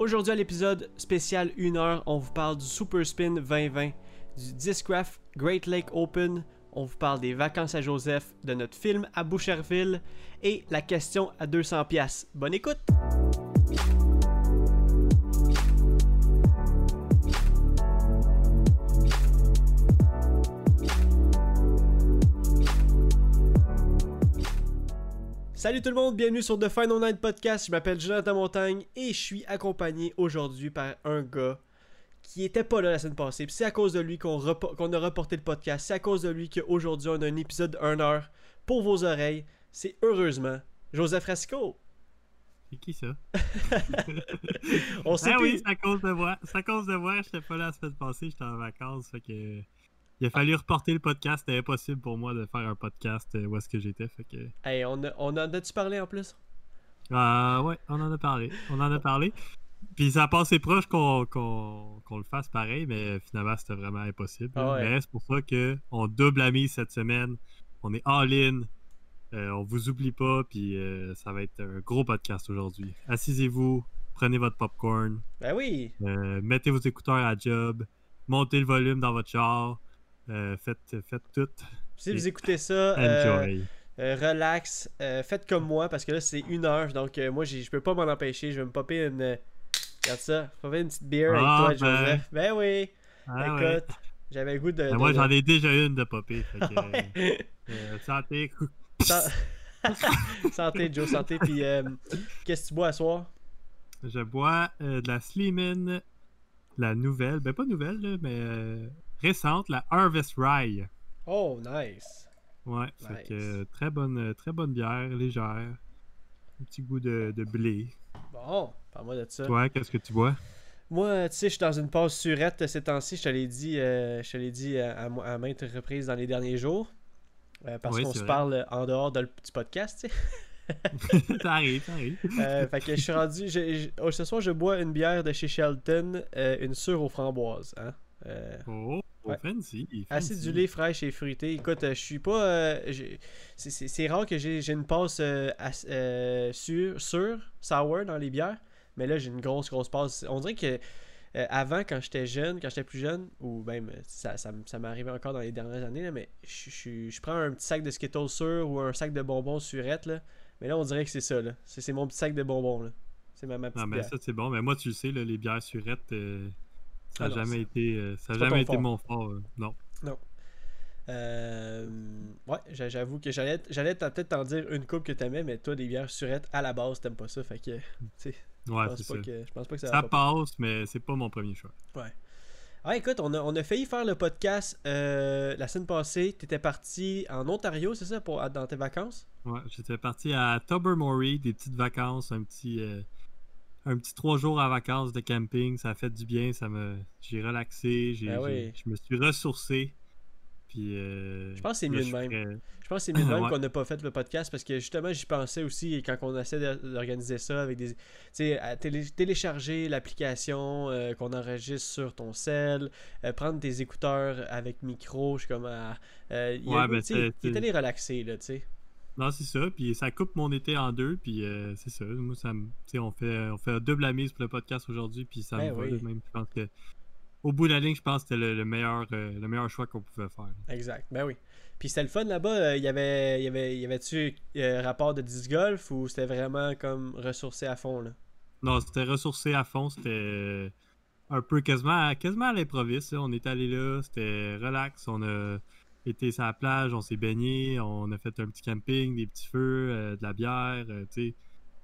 Aujourd'hui à l'épisode spécial 1 heure, on vous parle du Super Spin 2020, du Discraft Great Lake Open, on vous parle des vacances à Joseph, de notre film à Boucherville et la question à 200 pièces. Bonne écoute. Salut tout le monde, bienvenue sur The Final Night Podcast. Je m'appelle Jonathan Montagne et je suis accompagné aujourd'hui par un gars qui était pas là la semaine passée. C'est à cause de lui qu'on a reporté le podcast. C'est à cause de lui qu'aujourd'hui on a un épisode de 1 heure pour vos oreilles. C'est heureusement Joseph Rasco. C'est qui ça? on sait ah plus- oui, c'est à cause de moi. C'est à cause de moi, j'étais pas là la semaine passée, j'étais en vacances. Fait que. Il a fallu reporter le podcast. C'était impossible pour moi de faire un podcast euh, où est-ce que j'étais. Fait que. Hey, on, a, on en a-tu parlé en plus? Ah ouais, on en a parlé. On en a parlé. Puis ça a passé proche qu'on le fasse pareil, mais finalement c'était vraiment impossible. Ah ouais. Mais c'est pour ça qu'on double la mise cette semaine. On est all-in. Euh, on vous oublie pas, puis euh, ça va être un gros podcast aujourd'hui. Assisez-vous, prenez votre popcorn, Ben oui! euh, mettez vos écouteurs à job, montez le volume dans votre char, euh, faites, faites tout. Si vous écoutez ça, euh, Enjoy. euh, relax, euh, faites comme moi parce que là c'est une heure, donc euh, moi je peux pas m'en empêcher. Je vais me popper une. euh, regarde ça, popper une petite bière avec Ah, toi, ben. Joseph. Ben oui! Ah Écoute, ouais. j'avais le goût de. Ben, de- moi de- j'en ai déjà une de popper. fait que, Ouais. euh, santé. San- santé, Joe, santé. Puis, euh, qu'est-ce que tu bois à soir? Je bois euh, de la Slimin, la nouvelle, ben pas nouvelle, là, mais euh, récente, la Harvest Rye. Oh, nice. Ouais, fait Nice. que euh, très bonne, euh, très bonne bière, légère. Un petit goût de, de blé. Bon, parle-moi de ça. Toi, qu'est-ce que tu bois? Moi, tu sais, je suis dans une pause surette ces temps-ci. Je te l'ai dit, euh, je te l'ai dit à, à maintes reprises dans les derniers jours. Euh, parce Oui, qu'on se parle en dehors de- du podcast, tu sais. ça arrive, ça arrive. Euh, fait que je suis rendu. oh, ce soir, je bois une bière de chez Shelton, euh, une sûre aux framboises. Hein? Euh, Oh, Ouais. fancy. fancy. acidulé, fraîche et fruité. Écoute, euh, je suis pas. euh, c'est- rare que j'ai j'ai une passe euh, euh, sour dans les bières. Mais là, j'ai une grosse, grosse passe. On dirait que. avant, quand j'étais jeune, quand j'étais plus jeune, ou même ça, ça, m'est arrivé encore dans les dernières années, là, mais je, je, je prends un petit sac de Skittles sûr ou un sac de bonbons surette, là. Mais là, on dirait que c'est ça, là. C'est mon petit sac de bonbons, là. C'est ma, ma petite Ah, mais bière. ça, c'est bon. Mais moi, tu le sais, là, les bières surettes, ça n'a non, jamais, été, euh, ça jamais été fort. mon fort. euh, non. Euh, ouais, j'a- j'avoue que j'allais peut-être t'en dire une coupe que t'aimais, mais toi, des bières surettes, à la base, t'aimes pas ça. Fait que, tu sais, je Ouais, pense c'est pas ça. que je pense pas que ça, Ça passe, mais c'est pas mon premier choix. Ah, écoute, on a, on a failli faire le podcast euh, la semaine passée. T'étais parti en Ontario, c'est ça, pour, dans tes vacances? Ouais, j'étais parti à Tobermory, des petites vacances, un petit, euh, un petit trois jours à vacances de camping. Ça a fait du bien, ça me, j'ai relaxé, j'ai, Ben oui. je me suis ressourcé. Puis, euh, Je pense que c'est mieux de même. ferais- Je pense que c'est mieux de même Ouais. qu'on n'a pas fait le podcast parce que justement, j'y pensais aussi quand on essaie d'organiser ça avec des. Tu sais, à télé- télécharger l'application euh, qu'on enregistre sur ton cell, euh, prendre tes écouteurs avec micro. Je suis comme. à- euh, il Ouais, ben, il est allé relaxer, là, tu sais. Non, c'est ça. Puis ça coupe mon été en deux. Puis euh, c'est ça. Moi, ça me, on fait, on fait un double la mise pour le podcast aujourd'hui. Puis ça Ben me va. oui. là, Même, je pense que, au bout de la ligne, je pense que c'était le, le meilleur, euh, le meilleur choix qu'on pouvait faire. Exact, ben oui. Puis c'était le fun là-bas. euh, Il y avait, y avait, y avait-tu euh, rapport de disc golf ou c'était vraiment comme ressourcé à fond, là? Non, c'était ressourcé à fond. C'était un peu quasiment, à- quasiment à l'improviste. On est allé là, c'était relax. On a été sur la plage, on s'est baigné, on a fait un petit camping, des petits feux, euh, de la bière. euh, tu sais.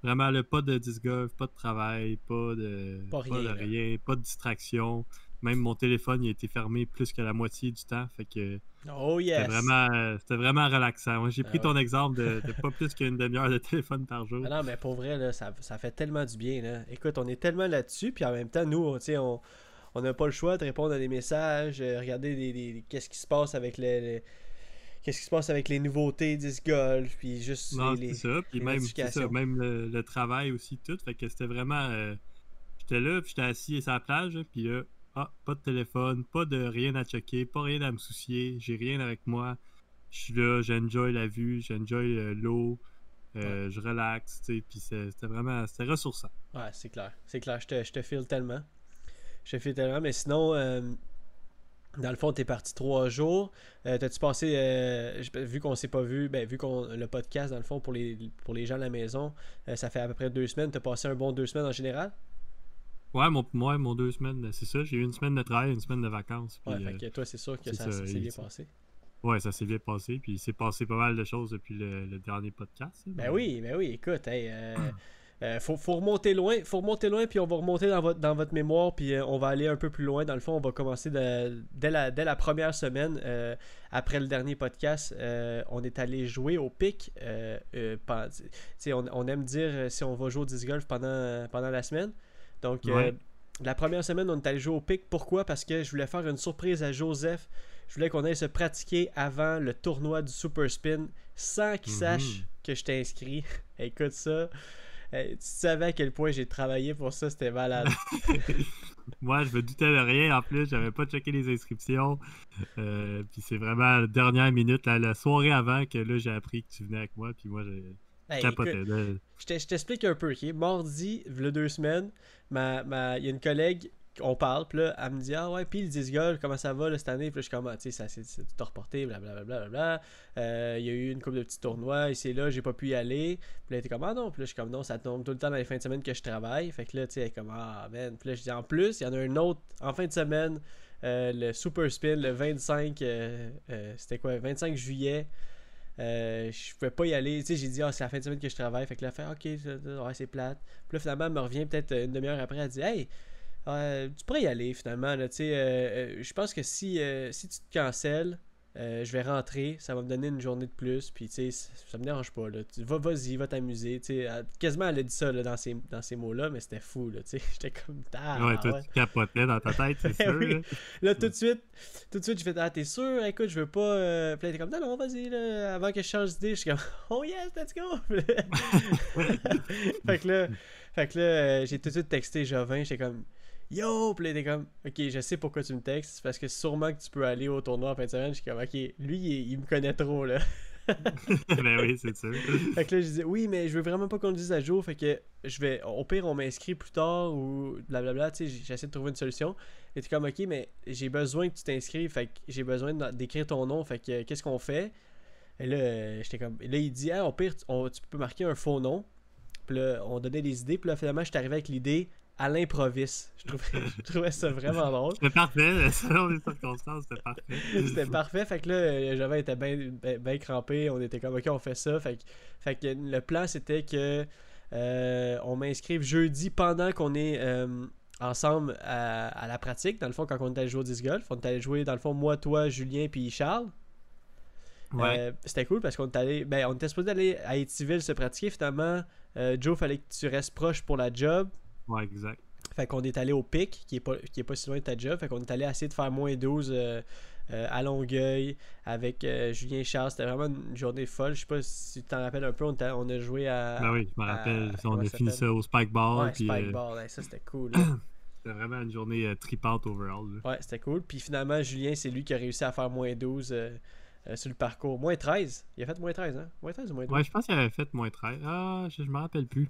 Vraiment, là, pas de disc golf, pas de travail, pas de, Pas rien, de là. rien, pas de distraction. Même mon téléphone, il a été fermé plus que la moitié du temps. Fait que Oh yes! c'était vraiment, c'était vraiment relaxant. Moi, j'ai Ah pris ouais. ton exemple de, de pas plus qu'une demi-heure de téléphone par jour. Ah non, mais pour vrai, là, ça, ça fait tellement du bien. Là. Écoute, on est tellement là-dessus, puis en même temps, nous, on, tu sais, on on n'a pas le choix de répondre à des messages, euh, regarder des, des- qu'est-ce qui se passe avec les, les- qu'est-ce qui se passe avec les nouveautés disc golf, puis juste Non, les, ça. Puis les même, ça, même le, le travail aussi, tout. Fait que c'était vraiment. euh, j'étais là, puis j'étais assis sur la plage, là, puis là, ah, pas de téléphone, pas de rien à checker, pas rien à me soucier, j'ai rien avec moi. Je suis là, j'enjoy la vue, j'enjoy euh, l'eau. Euh, je relaxe, tu sais, puis c'était vraiment, c'était ressourçant. Ouais, c'est clair, c'est clair, je te, je te file tellement. Je te file tellement, mais sinon, euh, dans le fond, t'es parti trois jours. Euh, T'as-tu passé, euh, vu qu'on s'est pas vu, ben, vu qu'on le podcast, dans le fond, pour les, pour les gens à la maison, ça fait à peu près deux semaines. T'as passé un bon deux semaines en général? Ouais, mon, moi, mon deux semaines, c'est ça. J'ai eu une semaine de travail, une semaine de vacances. ouais, fait que toi, c'est sûr que ça, s'est bien passé. Ouais, ça s'est bien passé. Puis il s'est passé pas mal de choses depuis le, dernier podcast. Ben oui, ben oui, écoute, hey, euh, euh, faut, remonter loin, faut remonter loin, puis on va remonter dans votre, dans votre mémoire, puis euh, on va aller un peu plus loin. Dans le fond, on va commencer dès, la, dès la première semaine, après le dernier podcast, on est allé jouer au pic. On, on, aime dire si on va jouer au disc golf pendant, pendant la semaine. Donc, la première semaine, on est allé jouer au pic. Pourquoi? Parce que je voulais faire une surprise à Joseph je voulais qu'on aille se pratiquer avant le tournoi du Super Spin sans qu'il mhm. sache que je t'ai inscrit. Écoute ça. Tu savais à quel point j'ai travaillé pour ça, c'était malade. Moi, je me doutais de rien en plus, j'avais pas checké les inscriptions. Euh, puis c'est vraiment la dernière minute, la soirée avant, que là j'ai appris que tu venais avec moi. Puis moi, j'ai. je t'explique un peu, ok? Mardi, il y a deux semaines, il ma, y a une collègue on parle, puis là, elle me dit Ah ouais, puis le disc golf, comment ça va cette année? Puis là, je suis comme ah, Tu sais, ça s'est tout reporté, blablabla. Bla, euh, il y a eu une couple de petits tournois, ici et là, j'ai pas pu y aller. Puis là, elle était comme Ah non, puis là, je suis comme Non, ça tombe tout le temps dans les fins de semaine que je travaille. Fait que là, tu sais, elle comme Ah, man. Puis là, je dis En plus, il y en a un autre en fin de semaine, euh, le Super Spin, le 25, euh, c'était quoi 25 juillet. je pouvais pas y aller. Tu sais, j'ai dit, ah, c'est la fin de semaine que je travaille. Fait que là, fait, ok, ouais, c'est plate. Puis là, finalement, elle me revient peut-être une demi-heure après. Elle dit, hey, tu pourrais y aller finalement. Là, euh, euh, je pense que si, euh, si tu te cancelles, je vais rentrer, ça va me donner une journée de plus, puis tu sais, ça me dérange pas. Là. Va, vas-y, va t'amuser. Quasiment, elle a dit ça là, dans ces, dans ces mots-là, mais c'était fou. Là, j'étais comme tard. Ouais, toi, tu capotais dans ta tête, c'est sûr. Là. là. tout de suite, tout de suite, je fais Ah, t'es sûr? Écoute, je veux pas. Euh... Puis là, t'es comme Non, non, vas-y, là. Avant que je change d'idée, je suis comme Oh yes, let's go. fait que là, fait que là j'ai tout de suite texté Jovin, j'étais comme Yo! Puis là, comme, ok, je sais pourquoi tu me textes. Parce que sûrement que tu peux aller au tournoi en fin de semaine. Je suis comme, ok, lui, il, me connaît trop, là. ben oui, c'est sûr. Fait que là, je disais, oui, mais je veux vraiment pas qu'on le dise à jour. Fait que je vais, au pire, on m'inscrit plus tard ou blablabla. Tu sais, j'essaie de trouver une solution. Et tu comme, ok, mais j'ai besoin que tu t'inscrives. Fait que j'ai besoin d'écrire ton nom. Fait que qu'est-ce qu'on fait? Et là, j'étais comme, là, il dit, ah, au pire, tu peux marquer un faux nom. Puis là, on donnait des idées. Puis là, finalement, je suis arrivé avec l'idée à l'improviste. Je trouvais, je trouvais ça vraiment drôle. C'était parfait, selon les circonstances, c'était parfait. c'était parfait, fait que là, j'avais été bien ben, crampé, on était comme, ok, on fait ça. Fait que, fait que le plan, c'était que euh, on m'inscrive jeudi pendant qu'on est euh, ensemble à, la pratique, dans le fond, quand on était allé jouer au disc golf. On était allé jouer, dans le fond, moi, toi, Julien, puis Charles. Ouais. Euh, c'était cool parce qu'on était allé, ben, on était supposé aller à Etiville se pratiquer. Finalement, Joe, fallait que tu restes proche pour la job. Ouais, exact. Fait qu'on est allé au pic, qui est pas, qui est pas si loin de ta job. Fait qu'on est allé essayer de faire moins 12 euh, euh, à Longueuil avec euh, Julien Charles. C'était vraiment une journée folle. Je sais pas si tu t'en rappelles un peu. On, a, on a joué à. Ben oui, je me rappelle. on a fini ça au Spike Ball. Ouais, Spike Ball. ça, c'était cool. c'était vraiment une journée tripante overall. Ouais, c'était cool. Puis finalement, Julien, c'est lui qui a réussi à faire moins 12. sur le parcours. Moins 13. Il a fait moins 13, hein? Moins 13 ou moins 12? Ouais, je pense qu'il avait fait moins 13. Ah, je, je me rappelle plus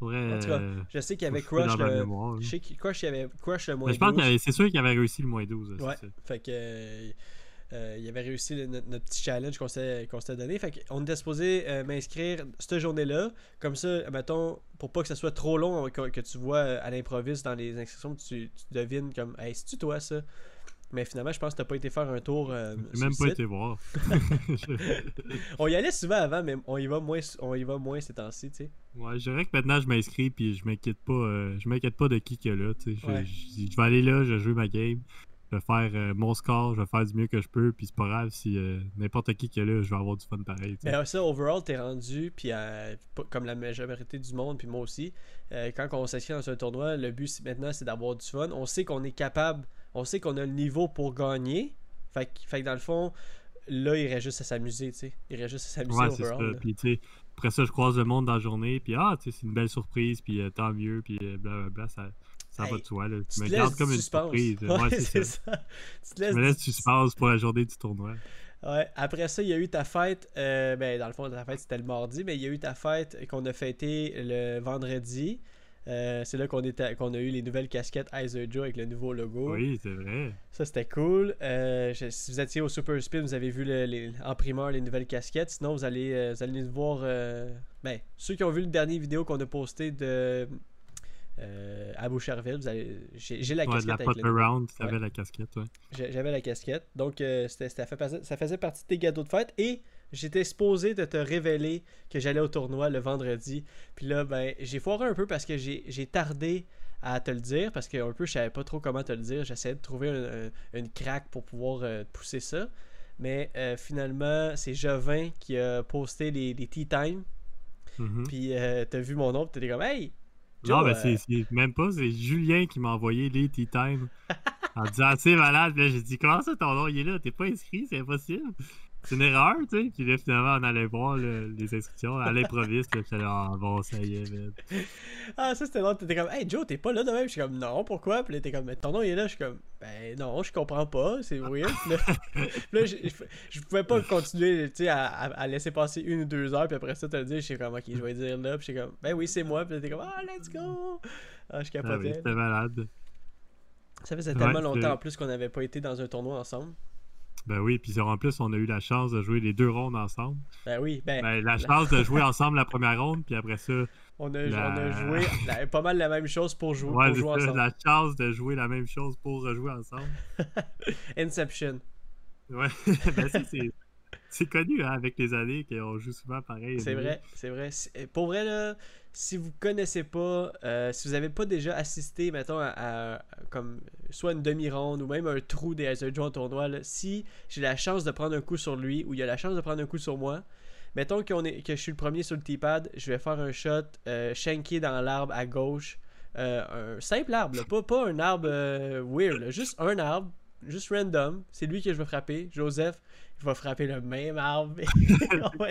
en tout cas, je sais qu'il y avait Crush. Le... Je sais qu'il y avait Crush le moins 12. Je pense que c'est sûr qu'il avait réussi le moins 12. Ouais. Fait que. Euh, il avait réussi notre, petit challenge qu'on s'était donné. Fait qu'on était supposé euh, m'inscrire cette journée-là. Comme ça, mettons, pour pas que ça soit trop long, que, tu vois à l'improviste dans les inscriptions, tu, tu devines comme Hey, c'est-tu toi ça? Mais finalement, je pense que t'as pas été faire un tour. Euh, J'ai même pas été voir. on y allait souvent avant, mais on y va moins, on y va moins ces temps-ci, tu sais. Ouais, je dirais que maintenant je m'inscris puis je m'inquiète pas, euh, je m'inquiète pas de qui que là, tu sais. Je, vais aller là, je vais jouer ma game, je vais faire euh, mon score, je vais faire du mieux que je peux, puis c'est pas grave si n'importe qui que là, je vais avoir du fun pareil. Mais ça, overall, t'es rendu, puis comme la majorité du monde, puis moi aussi, quand on s'inscrit dans un tournoi, le but maintenant c'est d'avoir du fun. On sait qu'on est capable on sait qu'on a le niveau pour gagner. Fait, que dans le fond, là, il reste juste à s'amuser, tu sais. Il reste juste à s'amuser ouais, overall. Ça. Puis, tu sais, après ça, je croise le monde dans la journée, puis ah, tu sais, c'est une belle surprise, puis euh, tant mieux, puis euh, blablabla, ça, Ça Hey, va de soi, là. Tu me gardes comme une surprise. Ouais, Ouais, c'est ça. ça. Tu te laisses me suspense pour la journée du tournoi. Ouais, après ça, il y a eu ta fête. euh, ben, dans le fond, ta fête, c'était le mardi, mais il y a eu ta fête qu'on a fêté le vendredi. Euh, c'est là qu'on a eu les nouvelles casquettes Iser Joe avec le nouveau logo. Oui, c'est vrai. Ça, c'était cool. Euh, je- si vous étiez au Super Spin, vous avez vu le- les- en primeur les nouvelles casquettes. Sinon, vous allez, euh, vous allez nous voir. ben, ceux qui ont vu le dernier vidéo qu'on a posté de euh, à Boucherville, j'ai la Ouais, casquette la avec around, Ouais. la casquette, ouais. J'avais la casquette. Donc, euh, ça faisait partie de tes gâteaux de fête. Et j'étais supposé de te révéler que j'allais au tournoi le vendredi. Puis là, ben, j'ai foiré un peu parce que j'ai tardé à te le dire. Parce que un peu, je savais pas trop comment te le dire. J'essayais de trouver un- un- une craque pour pouvoir euh, pousser ça. Mais euh, finalement, c'est Jovin qui a posté les, les Tea Time. Mhm. Puis euh, t'as vu mon nom. Puis t'étais comme, hey! Non, ben euh, c'est c'est même pas, c'est Julien qui m'a envoyé les Tea Time en disant c'est malade. Puis là, j'ai dit comment ça ton nom il est là, t'es pas inscrit, c'est impossible. C'est une erreur, tu sais. Puis là, finalement, on allait voir le- les inscriptions à l'improviste. J'étais là, ah bon, ça y est, man. Ah, ça c'était drôle. T'étais comme, hey Joe, t'es pas là de même. Je suis comme, non, pourquoi? Puis là, t'es comme, mais ton nom il est là. Je suis comme, ben non, je comprends pas, c'est weird. Puis là, puis là, je, je- je pouvais pas continuer, tu sais, à, à- laisser passer une ou deux heures. Puis après ça, te le dire, je suis comme, ok, je vais dire là. Puis je suis comme, ben oui, c'est moi. Puis là, t'es comme, ah, let's go. Ah, je Ah oui, capotais. c'était malade. ça faisait tellement longtemps en plus qu'on n'avait pas été dans un tournoi ensemble. Ben oui, puis en plus, on a eu la chance de jouer les deux rondes ensemble. Ben oui, ben, Ben, la chance de jouer ensemble la première ronde, puis après ça, on, a, la- on a joué la- pas mal la même chose pour jouer, ouais, pour jouer ensemble. la chance de jouer la même chose pour rejouer ensemble. Inception. Ouais, ben ça, c'est c'est connu hein, avec les années qu'on joue souvent pareil. C'est vrai, c'est vrai. Euh, Pour vrai, là, si vous connaissez pas, euh, si vous avez pas déjà assisté, mettons, à, à- comme soit une demi-ronde ou même un trou des Hazard Joe en tournoi, là, si j'ai la chance de prendre un coup sur lui ou il y a la chance de prendre un coup sur moi, mettons est, que je suis le premier sur le T-pad, je vais faire un shot euh, dans l'arbre à gauche. Euh, un simple arbre, là, pas, pas un arbre euh, weird, juste un arbre, juste random. C'est lui que je vais frapper. Joseph, il va frapper le même arbre. On va-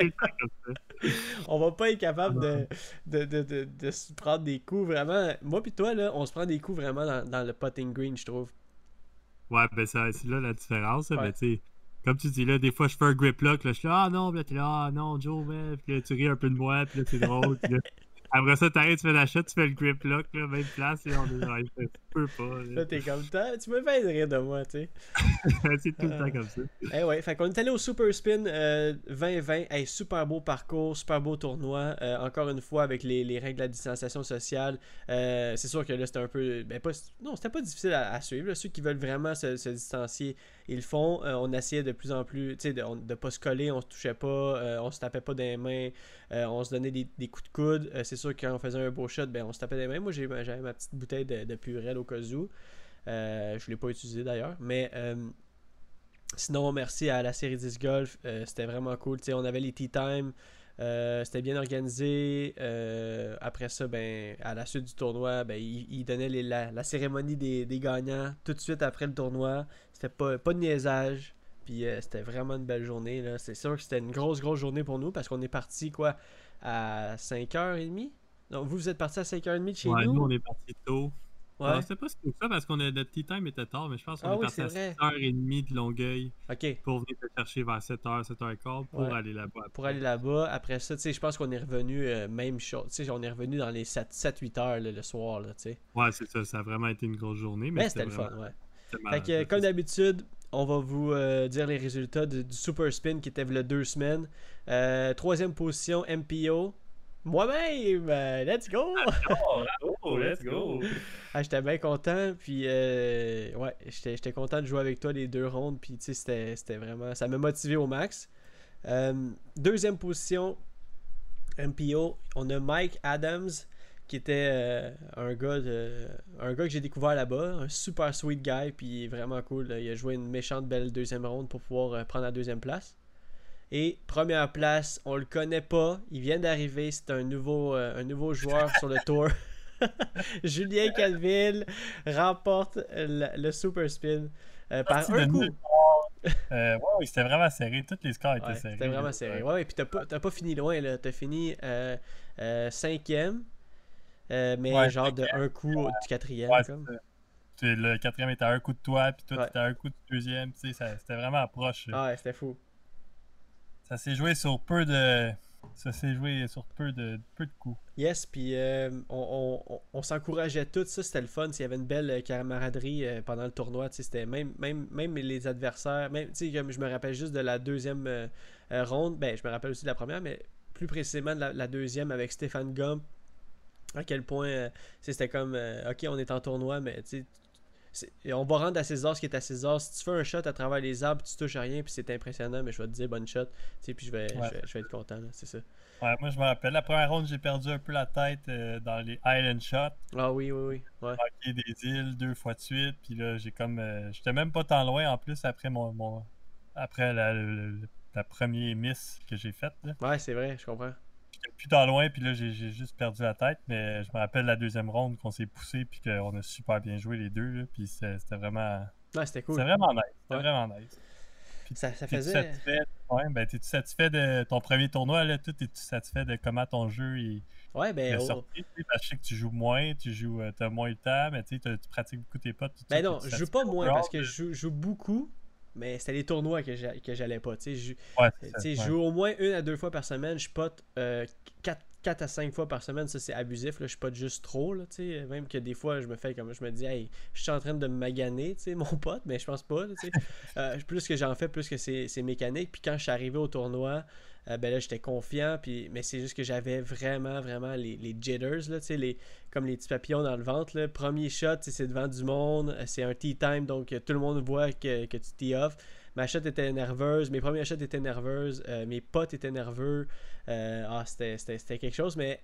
on va pas être capable de, de, de, de, de se prendre des coups vraiment. Moi pis toi, là, on se prend des coups vraiment dans, dans le putting green, je trouve. Ouais, ben ça- c'est là la différence. Ouais. Sais, comme tu dis là, des fois je fais un grip lock, là, je suis là, ah non, puis là t'es là, ah non, Joe. Puis là tu ris un peu de moi, puis là c'est drôle. puis là, après ça, t'arrives, tu fais la shot, tu fais le grip lock, là, même place, et on est genre, tu peux pas. Là, là. t'es comme, tu me fais rire de moi, tu sais. c'est tout le Euh, temps comme ça. Eh ouais, fait qu'on est allé au Super Spin euh, 2020. Hey, super beau parcours, super beau tournoi. Euh, encore une fois, avec les, les règles de la distanciation sociale. Euh, c'est sûr que là, c'était un peu. Ben, pas, non, c'était pas difficile à, à suivre. là. Ceux qui veulent vraiment se, se distancier, ils le font. Euh, on essayait de plus en plus, tu sais, de, de pas se coller, on se touchait pas, euh, on se tapait pas des mains, euh, on se donnait des, coups de coude. Euh, c'est sûr que quand on faisait un beau shot, ben, on se tapait des mains. Moi, j'avais ma petite bouteille de, de purée au cas où. Je l'ai pas utilisé d'ailleurs, mais. Sinon, merci à la série 10 Golf. c'était vraiment cool. Tu sais, on avait les tea time. Euh, c'était bien organisé. euh, après ça, ben, à la suite du tournoi, ben, il, il donnait les- la, la cérémonie des, des gagnants tout de suite après le tournoi. C'était pas, pas de niaisage. Puis euh, c'était vraiment une belle journée. là. C'est sûr que c'était une grosse, grosse journée pour nous parce qu'on est parti quoi à 5h30. Donc vous, vous êtes parti à 5h30 de chez ouais, nous? nous, on est parti tôt. Ouais. Non, c'était pas si que ça parce qu'on a notre tea time était tard, mais je pense qu'on Ah est oui, parti à c'est vrai. 6h30 de Longueuil pour venir te chercher vers 7h, 7h15 pour Ouais. aller là-bas. pour aller là-bas. Après ça, tu sais, je pense qu'on est revenu euh, même chose. Tu sais, on est revenu dans les 7-8 heures là, le soir, là, tu sais. Ouais, c'est ça, ça a vraiment été une grosse journée. Mais, Mais c'était le fun, ouais. Fait que, euh, comme c'est- d'habitude, on va vous euh, dire les résultats de- du Super Spin qui était a deux semaines. Euh, troisième position, MPO. Moi-même! let's go! Let's go! Ah, j'étais bien content, puis euh, ouais, j'étais j'étais content de jouer avec toi les deux rondes, puis tu sais, c'était- c'était vraiment, ça m'a motivé au max. Euh, deuxième position, MPO, on a Mike Adams, qui était euh, un gars de, un gars que j'ai découvert là-bas, un super sweet guy, puis vraiment cool. Il a joué une méchante belle deuxième ronde pour pouvoir prendre la deuxième place. Et première place, on le connaît pas, il vient d'arriver, c'est un nouveau, euh, un nouveau joueur sur le tour. Julien Calville remporte le, le super spin euh, par Parti un de coup. Euh, ouais, oui, c'était vraiment serré. Tous les scores étaient Ouais, serrés. C'était vraiment serré. Ouais. Et puis t'as pas, pas fini loin. T'as fini euh, cinquième. mais Ouais, genre de un coup du quatrième. Comme. Le quatrième était à un coup de toi, puis toi, t'étais à un coup du deuxième. C'était vraiment proche. Ah ouais, c'était fou. Ça s'est joué sur peu de. Ça s'est joué sur peu de, peu de coups. Yes, puis euh, on, on- on- s'encourageait tous, ça c'était le fun, il y avait une belle euh, camaraderie euh, pendant le tournoi, c'était même, même, même les adversaires, même, comme je me rappelle juste de la deuxième ronde, ben je me rappelle aussi de la première, mais plus précisément de la, deuxième avec Stéphane Gump, à quel point, c'était comme, ok, on est en tournoi, mais tu et on va rendre à César ce qui est à César. Si tu fais un shot à travers les arbres, tu touches à rien, puis c'est impressionnant, mais je vais te dire bonne shot, puis je vais, Ouais. je vais, je vais être content, c'est ça. Ouais, moi, je me rappelle, la première ronde, j'ai perdu un peu la tête euh, dans les Island Shots. Ah oui, oui, oui, ouais. manqué des îles deux fois de suite. Puis là, j'ai comme. euh, J'étais même pas tant loin en plus après mon. mon- après la, la première miss que j'ai faite. Ouais, c'est vrai, je comprends. Tant loin, puis là, j'ai juste perdu la tête. Mais je me rappelle la deuxième ronde qu'on s'est poussé, puis qu'on a super bien joué les deux. là, Puis c'était vraiment. Ouais, c'était cool. C'était vraiment nice. C'était Ouais. vraiment nice. Ça, ça T'es-tu faisait. satisfait? Ouais, ben, t'es-tu satisfait de ton premier tournoi, là? Tout, es-tu satisfait de comment ton jeu il, Ouais, ben. oh, sorti? Parce que je sais que tu joues moins, tu joues, euh, t'as moins le temps, mais tu sais, t'as- tu pratiques beaucoup tes potes. ça, Ben non, t'es-tu je joue pas moins parce que je joue, je joue beaucoup, mais c'était les tournois que j'a- que j'allais pas. Tu sais, je, joue au moins une à deux fois par semaine. Je pote 4, à 5 fois par semaine. Ça, c'est abusif. Là. Je pote juste trop. Là, tu sais. Même que des fois, je me fais comme je me dis, hey, je suis en train de me maganer, tu sais, mon pote, mais je pense pas. tu sais. Euh, plus que j'en fais, plus que c'est mécanique. Puis quand je suis arrivé au tournoi, euh, ben là, j'étais confiant. Puis, mais c'est juste que j'avais vraiment, vraiment les, les jitters, là, les, comme les petits papillons dans le ventre. Là. Premier shot, c'est devant du monde. euh, C'est un tea time, donc euh, tout le monde voit que, que tu tee off. Ma shot était nerveuse, mes premières shots étaient nerveuses, mes potes étaient nerveux. Ah, c'était quelque chose, mais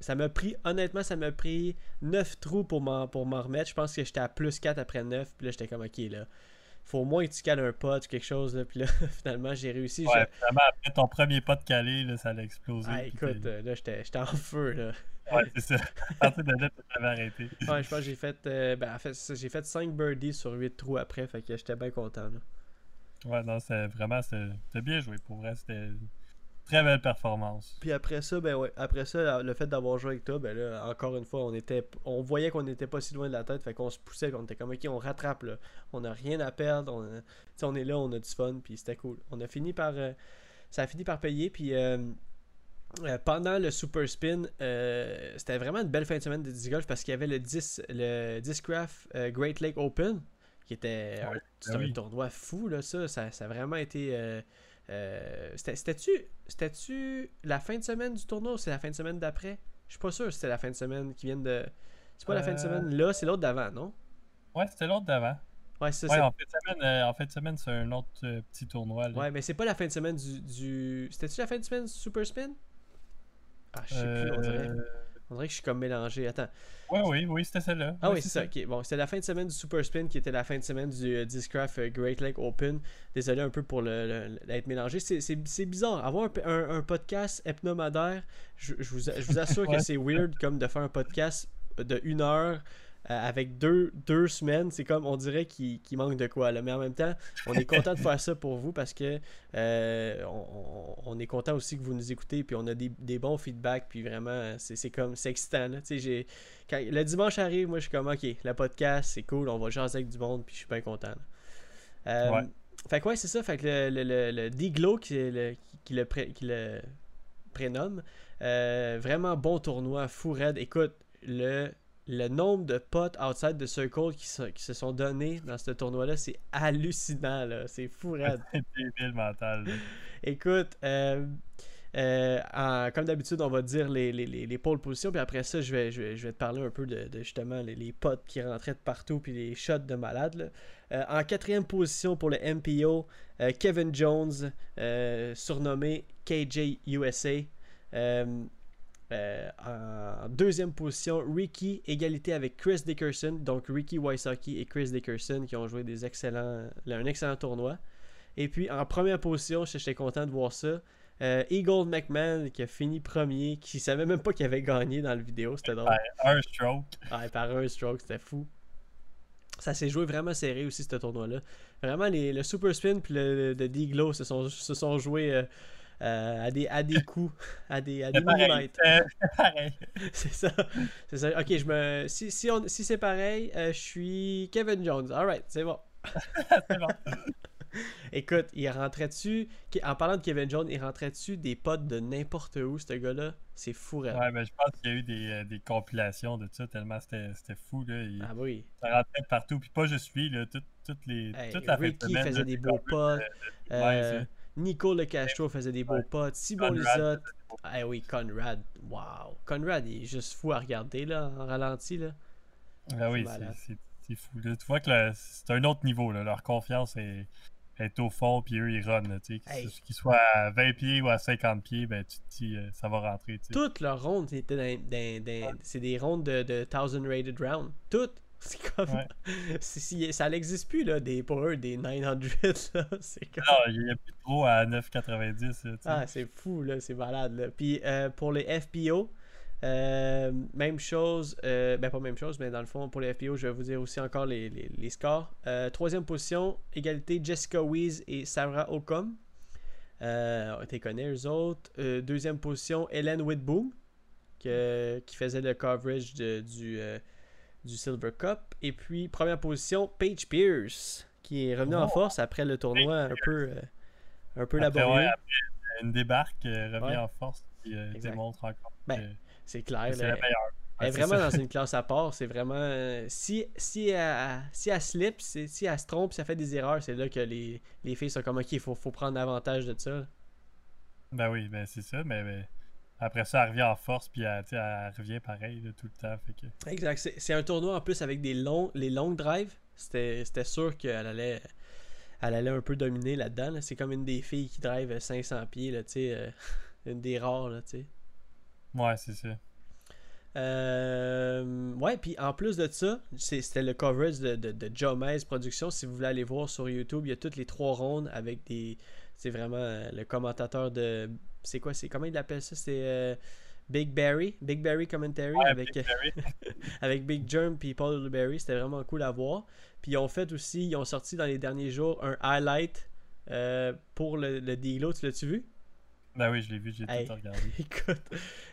ça m'a pris, honnêtement, ça m'a pris 9 trous pour m'en pour m'en remettre. Je pense que j'étais à plus 4 après 9, puis là, j'étais comme, ok, là, faut au moins que tu cales un pote ou quelque chose, là, puis là, finalement, j'ai réussi. Ouais, Je- vraiment, après ton premier de calé, là, ça allait exploser. Ah, écoute, euh, là, j'étais en feu, là. Ouais, c'est ça. À partir de là, tu arrêté. Ouais, je pense que j'ai fait, euh, ben, en fait, j'ai fait 5 birdies sur 8 trous après, fait que j'étais bien content, là. Ouais, non, c'est vraiment, t'as bien joué. Pour vrai, c'était très belle performance. Puis après ça, ben ouais, après ça, le fait d'avoir joué avec toi, ben là, encore une fois, on était on voyait qu'on n'était pas si loin de la tête, fait qu'on se poussait, qu'on était comme ok, on rattrape là. On n'a rien à perdre, on, a- on est là, on a du fun, puis c'était cool. On a fini par euh, ça a fini par payer, puis euh, euh, pendant le Super Spin, euh, c'était vraiment une belle fin de semaine de disc golf parce qu'il y avait le 10 le Discraft Great Lake Open qui était un, Ouais, c'était ben un oui. tournoi fou là ça, ça, ça a vraiment été euh, euh, c'était- C'était-tu c'était-tu la fin de semaine du tournoi ou c'est la fin de semaine d'après? Je suis pas sûr si c'était la fin de semaine qui vient de. C'est pas la fin de Euh, semaine là, c'est l'autre d'avant, non? Ouais, c'était l'autre d'avant. Ouais, ça. en fin de semaine, euh, en fin de semaine, c'est un autre euh, petit tournoi. Là. Ouais, mais c'est pas la fin de semaine du. du... C'était-tu la fin de semaine du Super Spin? Ah, je sais plus, on dirait. On dirait que je suis comme mélangé. Attends. Ouais, oui, oui, c'était celle-là. Ah Ouais, oui, c'est ça. ok. Bon, c'était la fin de semaine du Super Spin qui était la fin de semaine du euh, Discraft euh, Great Lake Open. Désolé un peu pour le, le- d'être mélangé. C'est, bizarre. Avoir un, un- un podcast hebdomadaire, je, je vous, je vous assure Ouais. que c'est weird comme de faire un podcast de une heure euh, avec deux, deux semaines. C'est comme, on dirait qu'il, manque de quoi. Là. Mais en même temps, on est content de faire ça pour vous parce que euh, on, est content aussi que vous nous écoutez. Puis on a des, des bons feedbacks. Puis vraiment, c'est, comme, c'est excitant. là. Quand le dimanche arrive, moi je suis comme ok, le podcast c'est cool, on va jaser avec du monde, puis je suis bien content. Euh, Ouais. Fait que ouais, c'est ça. Fait que le, le, le, le D-Glow qui, le- qui- le, pré- qui le prénomme, vraiment bon tournoi, fou raide. Écoute, le, le nombre de potes outside de Circle qui, se- qui se sont donnés dans ce tournoi-là, c'est hallucinant, là. C'est fou raide. C'est débile mental. là. Écoute, euh, euh, en- comme d'habitude, on va dire les, les, les, les pôles positions, puis après ça, je vais, je vais, je vais te parler un peu de, de justement les, les potes qui rentraient de partout, puis les shots de malade. Euh, en quatrième position pour le MPO, Kevin Jones, surnommé KJ USA. Euh, en deuxième position, Ricky, égalité avec Chris Dickerson. Donc Ricky Wysocki et Chris Dickerson qui ont joué des excellents, un excellent tournoi. Et puis en première position, j'étais content de voir ça. euh, Eagle McMahon qui a fini premier, qui savait même pas qu'il avait gagné dans la vidéo, c'était drôle. Ouais, un stroke. Ouais, par un stroke, c'était fou. Ça s'est joué vraiment serré aussi, ce tournoi-là. Vraiment, les, le Super Spin puis le, le D-Glow se sont, se sont joués euh, euh, à, des, à des coups, à des, à des millimètres. c'est pareil. C'est ça. C'est ça. Ok, je me. Si, si, on- si c'est pareil, euh, je suis Kevin Jones. Alright, c'est bon. C'est bon. Écoute, il rentrait dessus. En parlant de Kevin Jones, il rentrait dessus des potes de n'importe où, ce gars-là. C'est fou. Ouais, mais je pense qu'il y a eu des, euh, des compilations de ça tellement c'était fou. Là. Il Ah oui. ça rentrait partout. Puis pas juste lui, là, tout- toutes les, Hey, toute la Ricky faisait des beaux potes. Ouais, Euh, Nico Le Castro faisait des beaux Ouais. potes. Simon Conrad Lisotte. Ah oui, Conrad. Wow. Conrad, il est juste fou à regarder, là, en ralenti, là. Ah oui, C'est fou. là. Tu vois que c'est un autre niveau. Là. Leur confiance est, est au fond, puis eux, ils run. tu sais. Hey. Qu'ils soient à 20 pieds ou à 50 pieds, ben, tu te dis, euh, ça va rentrer. tu sais. Toutes leurs rondes c'est des rondes de, de 1000 rated round. Toutes. C'est comme. Ouais. c'est- si- ça n'existe plus, là, des, pour eux, des 900. Là. C'est comme. Non, il n'y a plus trop à 9,90. là, tu sais. Ah, c'est fou, là, c'est malade. Là. Puis euh, pour les FPO, euh, même chose, euh, ben pas même chose, mais dans le fond, pour les FPO, je vais vous dire aussi encore les, les- les scores. Troisième position, égalité Jessica Weeze et Sarah Ocom. On les connaît, eux autres. Deuxième position, Hélène Whitboom, que- qui faisait le coverage de- du, du Silver Cup. Et puis, première position, Paige Pierce, qui est revenu en Oh. force après le tournoi un peu, euh, un peu Après, laborieux. ouais, après une débarque, euh, revient Ouais. en force, euh, Exact. démontre encore Ben, que C'est clair. c'est là. la meilleure. Elle est vraiment dans une classe à part. C'est vraiment. euh, si, si, elle, si elle slip, si, si elle se trompe, si elle fait des erreurs, c'est là que les, les filles sont comme ok, il faut, faut prendre avantage de ça. Ben oui, ben c'est ça, mais après ça, elle revient en force, puis elle, elle revient pareil là, tout le temps. Fait que... Exact. C'est un tournoi en plus avec des longs, les longues drives. C'était c'était sûr qu'elle allait, elle allait un peu dominer là-dedans. là. C'est comme une des filles qui drive 500 pieds, là, tu sais, euh, une des rares, là, tu sais. Ouais, c'est ça. Euh, ouais, puis en plus de ça, c'était le coverage de, de, de Jomez Productions. Si vous voulez aller voir sur YouTube, il y a toutes les trois rondes avec des. C'est vraiment euh, le commentateur de. C'est quoi C'est Comment il appelle ça? C'est euh, Big Barry? Big Barry Commentary Ouais, avec, Big Barry. avec Big Germ puis Paul Berry. C'était vraiment cool à voir. Puis ils ont fait aussi, ils ont sorti dans les derniers jours un highlight euh, pour le, le Diglo. Tu l'as-tu vu? Ben oui, je l'ai vu, j'ai Hey. tout regardé. Écoute,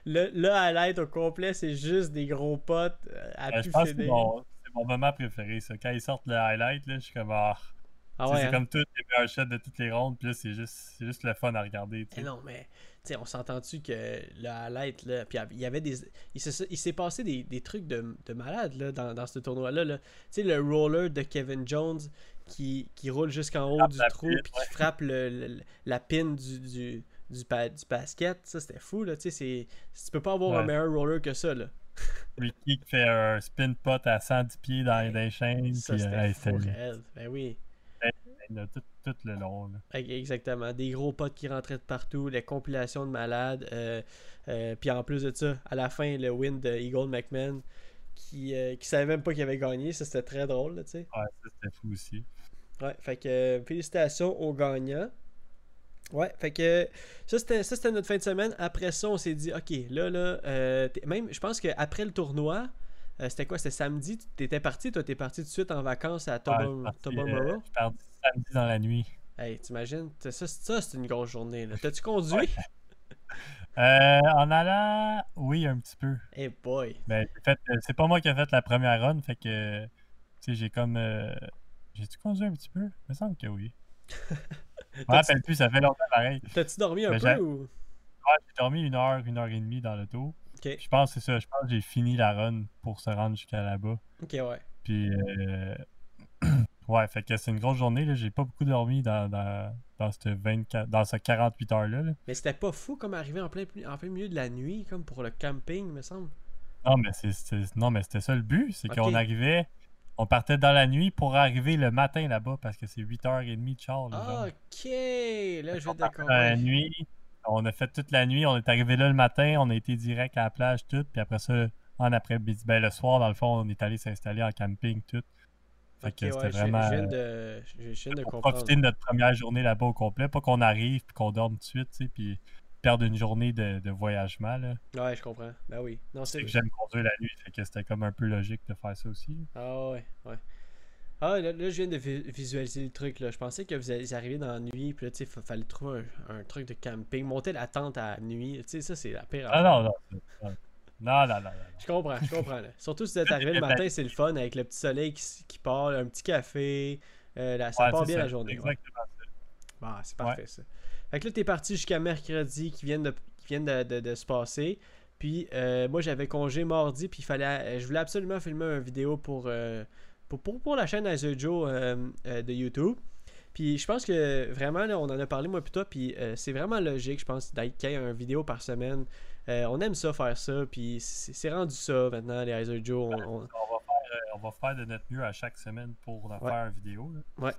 le, le highlight au complet, c'est juste des gros potes euh, à Ben, pu je pense que c'est mon, mon moment préféré, ça. Quand ils sortent le highlight, là, je suis comme, ah, Ah ouais, c'est hein? comme tous les meilleurs shots de toutes les rondes, puis là, c'est juste, juste le fun à regarder. Eh non, mais on s'entend-tu que le highlight, là, puis il y avait des. Il s'est passé des, des trucs de, de malade là, dans, dans ce tournoi-là. là. Tu sais, le roller de Kevin Jones qui, qui roule jusqu'en haut du trou, puis qui frappe le, le- la pin du, du, du, pa- du basket. Ça, c'était fou. Là. Tu peux pas avoir un meilleur roller que ça. Là. Ricky qui fait un spin pot à 110 pieds dans, les chaînes, Ça, puis hey, fou. Ben oui. Là, tout, tout le long. là. Exactement. Des gros potes qui rentraient de partout, les compilations de malades. euh, euh, puis en plus de ça, à la fin, le win de Eagle McMahon qui, euh, qui savait même pas qu'il avait gagné. Ça, c'était très drôle, là, tu sais. Ouais, ça c'était fou aussi. Ouais, fait que euh, félicitations aux gagnants. Ouais, fait que ça c'était, ça c'était notre fin de semaine. Après ça, on s'est dit, ok, là, là, euh, même, je pense qu'après le tournoi, c'était quoi? C'était samedi, t'étais parti, toi, t'es parti tout de suite en vacances à Ouais, Toba- je suis parti, euh, parti samedi dans la nuit. Hey, t'imagines? Ça, ça c'est une grosse journée. T'as-tu conduit? Euh, en allant, oui, un petit peu. Hey boy. Ben, j'ai fait, euh, c'est pas moi qui ai fait la première run, fait que, tu sais, j'ai comme, euh, j'ai-tu conduit un petit peu? Il me semble que oui. Je me rappelle plus, ça fait longtemps pareil. T'as-tu dormi un Ben, peu ou? Ouais, j'ai dormi une heure, une heure et demie dans l'auto. Ok, Je pense que c'est ça, je pense que j'ai fini la run pour se rendre jusqu'à là-bas. ok, ouais. Puis, euh, ouais, fait que c'est une grosse journée, là. J'ai pas beaucoup dormi dans, dans, dans, cette 24, dans ce 48 heures-là. là. Mais c'était pas fou comme arriver en plein, en plein milieu de la nuit, comme pour le camping, me semble. Non, mais c'est, c'est- non, mais c'était ça le but, c'est qu'on arrivait, on partait dans la nuit pour arriver le matin là-bas parce que c'est 8h30 de char. là, genre. Ok, là je vais d'accord. la nuit, on a fait toute la nuit, on est arrivé là le matin, on a été direct à la plage, tout, puis après ça, en après-midi, ben le soir, dans le fond, on est allé s'installer en camping, tout. Fait que c'était vraiment je viens euh, de, je je viens de pour comprendre. profiter de notre première journée là-bas au complet, pas qu'on arrive puis qu'on dorme tout de suite, tu sais, puis perdre une journée de, de voyagement, là. Ouais, je comprends. Ben oui. Non, C'est j'aime conduire la nuit, fait que c'était comme un peu logique de faire ça aussi. Ah ouais, ouais. Ah, là, là, je viens de vi- visualiser le truc, là. Je pensais que vous arriver dans la nuit, puis là, tu sais, fa- fallait trouver un, un truc de camping, monter la tente à la nuit. Tu sais, ça, c'est la pire Ah non, non. Non, non, non. Je comprends, je comprends. là. Surtout si vous êtes arrivé le matin, c'est le fun avec le petit soleil qui, qui part, un petit café. euh, là, ça Ouais, part bien ça, la journée. ouais. Exactement ça. Bah, c'est parfait ça. Fait que là, t'es parti jusqu'à mercredi qui viennent de, qui viennent de, de- de se passer. Puis euh, moi, j'avais congé mardi, puis il fallait, euh, je voulais absolument filmer une vidéo pour, euh, pour, pour, pour la chaîne Azure Joe euh, euh, de YouTube. Puis je pense que vraiment, là, on en a parlé moi plus tôt, puis euh, c'est vraiment logique, je pense, d'être- qu'il y ait une vidéo par semaine. Euh, on aime ça, faire ça, puis c'est rendu ça maintenant, les Azure Joe. on- on- On va, faire, euh, on va faire de notre mieux à chaque semaine pour en Ouais. faire une vidéo. là.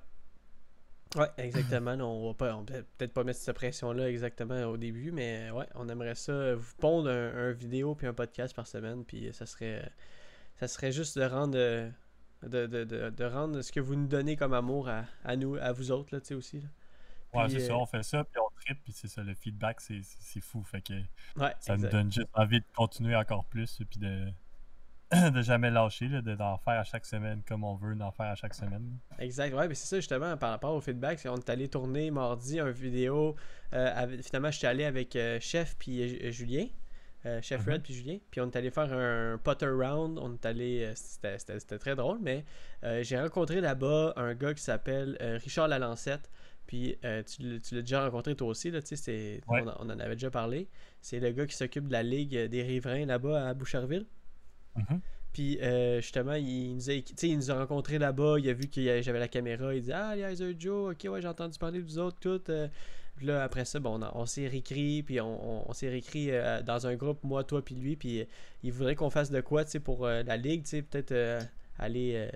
Ouais, exactement. on va pas, peut-être pas mettre cette pression-là exactement au début, mais ouais, on aimerait ça vous pondre un, un vidéo puis un podcast par semaine, puis ça serait, ça serait juste de rendre, de, de, de, de rendre ce que vous nous donnez comme amour à, à nous, à vous autres là, tu sais aussi. Là. Ouais, c'est ça, euh, on fait ça, puis on tripe, puis c'est ça, le feedback, c'est fou. Fait que Ouais, ça nous donne juste envie de continuer encore plus, puis de, de jamais lâcher, là, de- d'en faire à chaque semaine comme on veut d'en faire à chaque semaine. Exact, ouais, mais c'est ça justement par rapport au feedback. On est allé tourner mardi une vidéo. euh, avec- finalement, j'étais allé avec euh, Chef puis Julien. Euh, Chef Mhm. Red puis Julien. Puis on est allé faire un putter round. On est allé. euh, C'était très drôle, mais euh, j'ai rencontré là-bas un gars qui s'appelle euh, Richard Lalancette. Puis tu l'as- tu l'as déjà rencontré toi aussi, là, tu sais, c'est- Ouais. on, en- on en avait déjà parlé. C'est le gars qui s'occupe de la Ligue des riverains là-bas à Boucherville. Mhm. Puis justement, il nous, a, il nous a rencontrés là-bas, il a vu que j'avais la caméra, il dit Ah, les Heiser Joe, ok, ouais, j'ai entendu parler de vous autres, tout. Puis là, après ça, bon, on, s'est réécrit, puis on, on- on s'est réécrit euh, dans un groupe, moi, toi, puis lui, puis euh, il voudrait qu'on fasse de quoi, tu sais, pour euh, la ligue, tu sais, peut-être aller.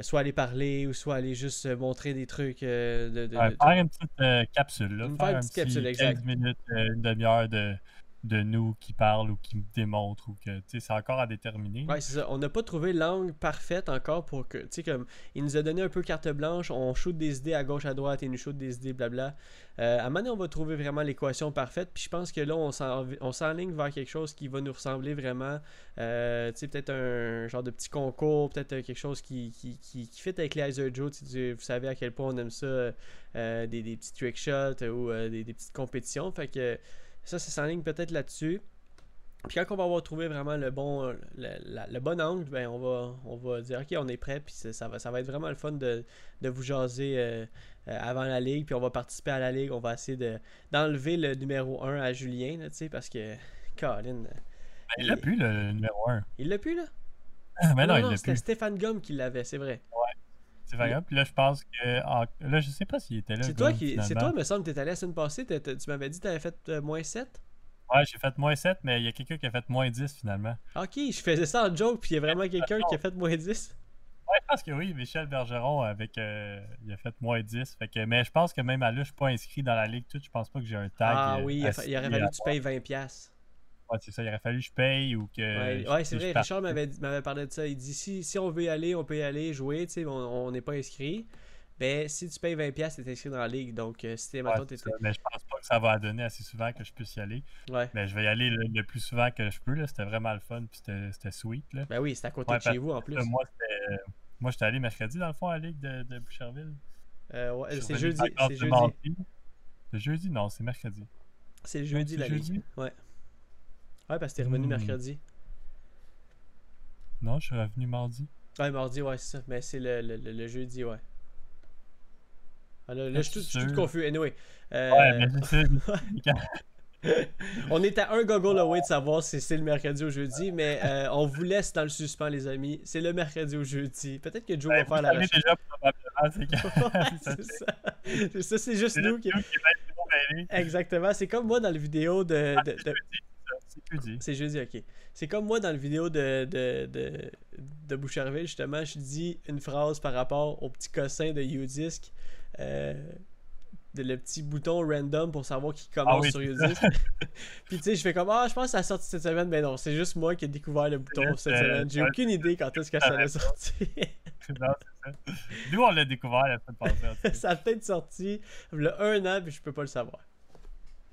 soit aller parler ou soit aller juste montrer des trucs de, de- Ouais, faire une petite capsule, là. Faire Faire, une un petite petit capsule, 15 exact. minutes, une demi-heure de, de nous qui parlent ou qui démontrent ou que, c'est encore à déterminer. Ouais, c'est ça. On n'a pas trouvé l'angle parfaite encore pour que. Tu sais, comme. Il nous a donné un peu carte blanche, on shoot des idées à gauche, à droite, et nous shoot des idées, blabla. Euh, à un moment donné, on va trouver vraiment l'équation parfaite. Puis je pense que là, on s'en- on s'enligne vers quelque chose qui va nous ressembler vraiment. Euh, tu sais, peut-être un genre de petit concours, peut-être euh, quelque chose qui, qui, qui, qui fit avec les Heiser Joe. Vous savez à quel point on aime ça, des, des petits trick shots ou des, des petites compétitions. Fait que ça, ça s'enligne peut-être là-dessus. Puis quand on va avoir trouvé vraiment le bon, le, la- le bon angle, ben on va, on va dire ok on est prêt, puis ça va, ça va être vraiment le fun de, de vous jaser euh, euh, avant la ligue, puis on va participer à la ligue, on va essayer de d'enlever le numéro 1 à Julien, tu sais, parce que Colin, euh, Ben, il l'a plus, le numéro 1. il l'a plus là? Mais non, il l'a c'était plus. Stéphane Gomme qui l'avait, c'est vrai. C'est vrai. Puis là, je pense que. ah, là, je sais pas s'il était là. C'est toi qui, c'est toi, me semble, t'es allé la semaine passée, tu m'avais dit que t'avais fait euh, moins 7 Ouais, j'ai fait moins 7, mais il y a quelqu'un qui a fait moins 10 finalement. Ok, je faisais ça en joke, puis il y a vraiment quelqu'un qui a fait moins 10. Ouais, je pense que oui, Michel Bergeron avec. euh, il a fait moins 10. Fait que, mais je pense que même à là, je suis pas inscrit dans la ligue toute. Je pense pas que j'ai un tag. Ah euh, oui, il, a fa- il aurait assigné fallu que tu payes 20$. Piastres. Ouais, c'est ça, il aurait fallu que je paye ou que. Ouais, c'est vrai, Richard m'avait parlé de ça. Il dit si, si on veut y aller, on peut y aller jouer, tu sais, on n'est pas inscrit. Ben, si tu payes 20$, t'es inscrit dans la ligue. Donc, euh, si t'es, t'étais- ça, mais je pense pas que ça va donner assez souvent que je puisse y aller. Ouais. Mais je vais y aller le, le plus souvent que je peux. C'était vraiment le fun. Puis c'était c'était sweet. Là. Ben oui, c'est à côté Ouais, de chez vous en plus. Moi, c'était. Moi, j'étais allé mercredi dans le fond à la Ligue de, de Boucherville. Euh, ouais, c'est jeudi. C'est jeudi. jeudi? Non, c'est mercredi. C'est jeudi c'est la jeudi? ligue. Ouais. Ouais, parce que t'es revenu Hmm. mercredi. Non, je suis revenu mardi. Ouais, mardi, ouais, c'est ça. Mais c'est le, le, le- le jeudi, ouais. Ah, là, là, Ah, je suis tout- confus. Anyway. euh, Ouais, mais on est à un goggle away de savoir si c'est le mercredi ou jeudi, mais euh, on vous laisse dans le suspens, les amis. C'est le mercredi ou jeudi. Peut-être que Joe Ben, va faire la recherche. déjà probablement, c'est. Ouais, ça, c'est juste nous qui. mêlé. Exactement. C'est comme moi dans le vidéo de. de- de- C'est jeudi. C'est jeudi, ok. C'est comme moi dans le vidéo de, de, de, de Boucherville, justement, je dis une phrase par rapport au petit cossin de Udisk. Euh, de le petit bouton random pour savoir qui commence Ah oui, sur Udisk. Puis tu sais, je fais comme Ah, je pense que ça a sorti cette semaine. Mais non, c'est juste moi qui ai découvert le bouton juste, cette semaine. J'ai aucune idée quand est-ce que ça allait sortir. Non, c'est ça. Nous, on l'a découvert la semaine passée. ça a peut-être sorti il y a un an, puis je peux pas le savoir.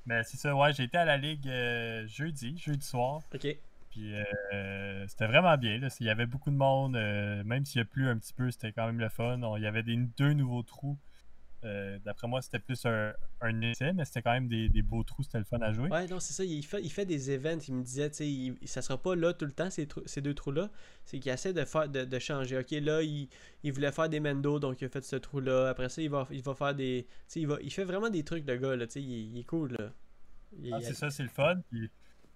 Mais c'est ça, ouais, j'ai été à la Ligue euh, jeudi, jeudi soir. Ok. Puis euh, c'était vraiment bien. Là. Il y avait beaucoup de monde. euh, même s'il y a plu un petit peu, c'était quand même le fun. On- il y avait des, deux nouveaux trous. Euh, D'après moi, c'était plus un, un essai, mais c'était quand même des, des beaux trous. C'était le fun à jouer. Ouais, non, c'est ça. Il fait, il fait des events. Il me disait, tu sais, ça sera pas là tout le temps, ces, trous- ces deux trous-là. C'est qu'il essaie de faire de, de changer. Ok, là, il, il voulait faire des Mendo, donc il a fait ce trou-là. Après ça, il va, il va faire des. Tu sais, il, va, il fait vraiment des trucs, le gars, là. Tu sais, il, il est cool, là. Ah, c'est ça, c'est le fun. Puis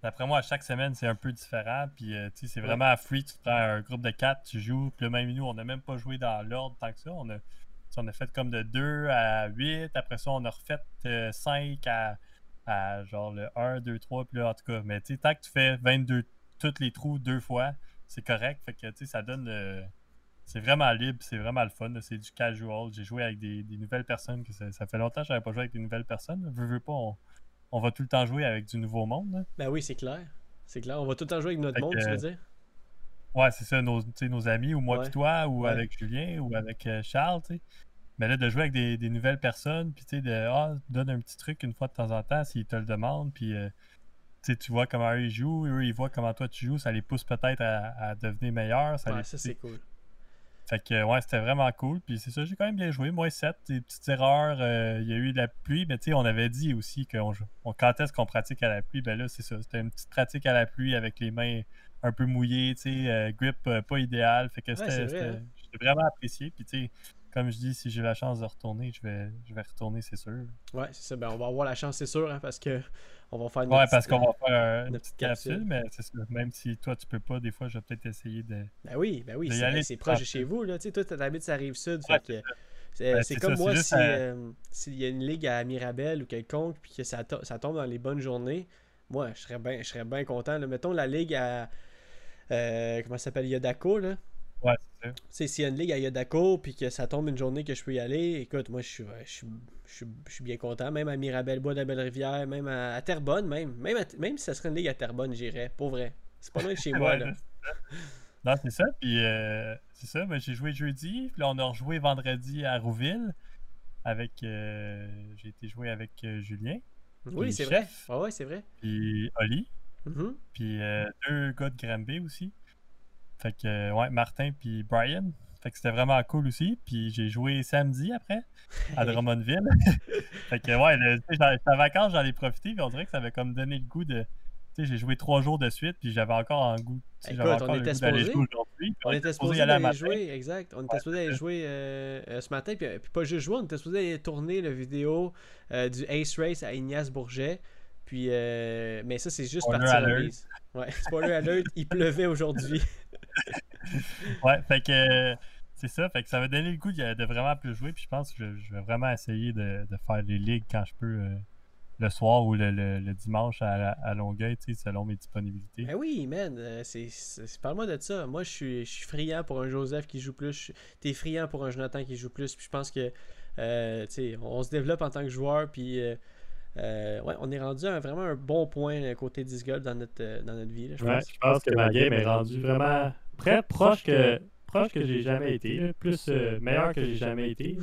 d'après moi, à chaque semaine, c'est un peu différent. Puis euh, tu sais, c'est vraiment à free. Tu prends un groupe de 4, tu joues. Puis là, même nous, on n'a même pas joué dans l'ordre tant que ça. On a, on a fait comme de 2 à 8. Après ça, on a refait 5 à, à genre le 1, 2, 3. Puis là, en tout cas, mais tu sais, tant que tu fais 22, tous les trous deux fois, c'est correct. Fait que tu sais, ça donne. euh, c'est vraiment libre, c'est vraiment le fun. C'est du casual. J'ai joué avec des, des nouvelles personnes. que ça, ça fait longtemps que je n'avais pas joué avec des nouvelles personnes. Veux, veux pas, on, on va tout le temps jouer avec du nouveau monde. là. Ben oui, c'est clair. C'est clair. On va tout le temps jouer avec notre Fait monde, que- tu veux dire? Ouais, c'est ça, nos, tu sais, nos amis, ou moi Ouais. pis toi, ou Ouais. avec Julien, ou avec euh, Charles, tu sais. Mais là, de jouer avec des, des nouvelles personnes, puis tu sais, de ah, donne un petit truc une fois de temps en temps s'ils te le demandent, puis euh, tu vois comment eux ils jouent, eux ils voient comment toi tu joues, ça les pousse peut-être à, à devenir meilleurs. Ça Ouais, les- ça, c'est cool. Fait que ouais, c'était vraiment cool. Puis c'est ça, j'ai quand même bien joué. Moins 7, des petites erreurs. euh, Il y a eu de la pluie, mais tu sais, on avait dit aussi qu'on on, quand est-ce qu'on pratique à la pluie, ben là, c'est ça. C'était une petite pratique à la pluie avec les mains un peu mouillées, tu sais, euh, grip euh, pas idéal. Fait que c'était. vrai, c'était- hein. J'ai vraiment apprécié. Puis tu sais, comme je dis, si j'ai la chance de retourner, je vais, je vais retourner, c'est sûr. Ouais, c'est ça. Ben, on va avoir la chance, c'est sûr, hein, parce que on va faire une Ouais, petite- parce qu'on va faire euh, une petite capsule, capsule. mais c'est ça. Même si toi tu peux pas, des fois, je vais peut-être essayer de. Ben oui, ben oui, c'est proche de chez vous, là. Tu sais, toi, t'habites sur la rive sud, Ouais, fait que c'est Ben, comme ça, moi c'est juste si à- euh, s'il y a une ligue à Mirabel ou quelconque puis que ça, to- ça tombe dans les bonnes journées, moi, je serais bien je serais bien content. là. Mettons la ligue à euh, comment ça s'appelle? Yodako là. Ouais, c'est a une ligue à Yodako puis que ça tombe une journée que je peux y aller, écoute, moi je suis je suis, je suis, je suis bien content, même à Mirabel, Bois de la Belle-Rivière, même à, à Terrebonne même, même à- même si ça serait une ligue à Terrebonne, j'irais, pour vrai. C'est pas loin de chez moi Ouais, là. Non, c'est ça. Puis, euh, c'est ça. ben, j'ai joué jeudi. Puis là, on a rejoué vendredi à Rouville. Avec. euh, j'ai été jouer avec euh, Julien. Oui, c'est vrai. ouais, c'est vrai. Puis Oli. Mhm. Puis deux gars de Granby aussi. Fait que, euh, ouais, Martin puis Brian. Fait que c'était vraiment cool aussi. Puis j'ai joué samedi après à. Drummondville. fait que, ouais, le- en vacances, j'en ai profité. Puis on dirait que ça avait comme donné le goût de. Tu sais, j'ai joué trois jours de suite. Puis j'avais encore un goût. Écoute, on encore le était supposé- On était supposé aller à jouer, exact. On était supposé aller jouer euh, euh, ce matin, puis, puis pas juste jouer, on était supposé aller tourner la vidéo euh, du Ace Race à Ignace Bourget. Puis, mais ça, c'est juste parti alert. bise. Ouais, spoiler alert, il pleuvait aujourd'hui. Ouais, fait que euh, c'est ça. Fait que ça m'a donné le goût de, vraiment plus jouer. Puis je pense que je, je vais vraiment essayer de, de faire les ligues quand je peux euh, le soir ou le, le- le dimanche à, à Longueuil, tu sais, selon mes disponibilités. Ben oui, man, euh, parle-moi de ça. Moi, je suis, je suis friand pour un Joseph qui joue plus. T'es friand pour un Jonathan qui joue plus. Puis je pense que, euh, tu sais, on se développe en tant que joueur. Puis, euh, euh, ouais, on est rendu à un- vraiment un bon point côté disc golf dans notre, euh, dans notre vie. là, je Ouais, pense. je pense que ma game est rendue vraiment près, proche que proche que j'ai jamais été, là. plus euh, meilleur que j'ai jamais été.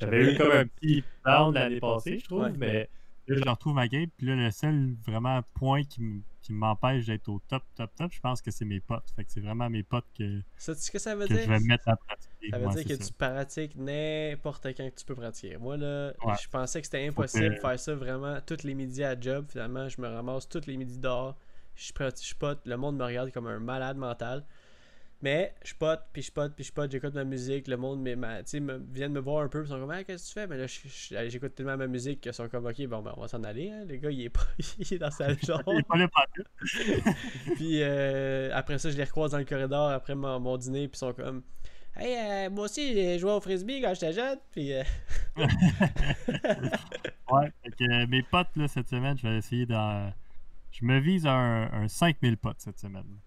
J'avais eu comme un petit down l'année passée, je trouve, Ouais. mais Là, je retrouve ma game. Puis là, le seul vraiment point qui, m'empêche d'être au top, top, top, je pense que c'est mes potes. Fait que c'est vraiment mes potes que, Ça, ce que ça veut que dire? je vais mettre à pratiquer. Ça veut dire que tu pratiques n'importe quand que tu peux pratiquer. Moi, là, Ouais. je pensais que c'était impossible de que- faire ça vraiment tous les midis à job. Finalement, je me ramasse tous les midis dehors. Je pratique, je pote, le monde me regarde comme un malade mental. Mais je pote, puis je pote, puis je pote, j'écoute ma musique, le monde ma- me, vient de me voir un peu, ils sont comme ah, qu'est-ce que tu fais? Mais là, j'écoute tellement ma musique qu'ils sont comme ok, bon, ben, on va s'en aller. hein. Le gars, il est, pas, il est dans sa chambre. Il est pas là. Puis euh, après ça, je les recroise dans le corridor après mon, mon dîner. Puis ils sont comme Hey, euh, moi aussi, j'ai joué au frisbee quand j'étais jeune. Puis euh, Ouais, fait que mes potes, là, cette semaine, je vais essayer d'en. Je me vise un, un 5000 potes cette semaine.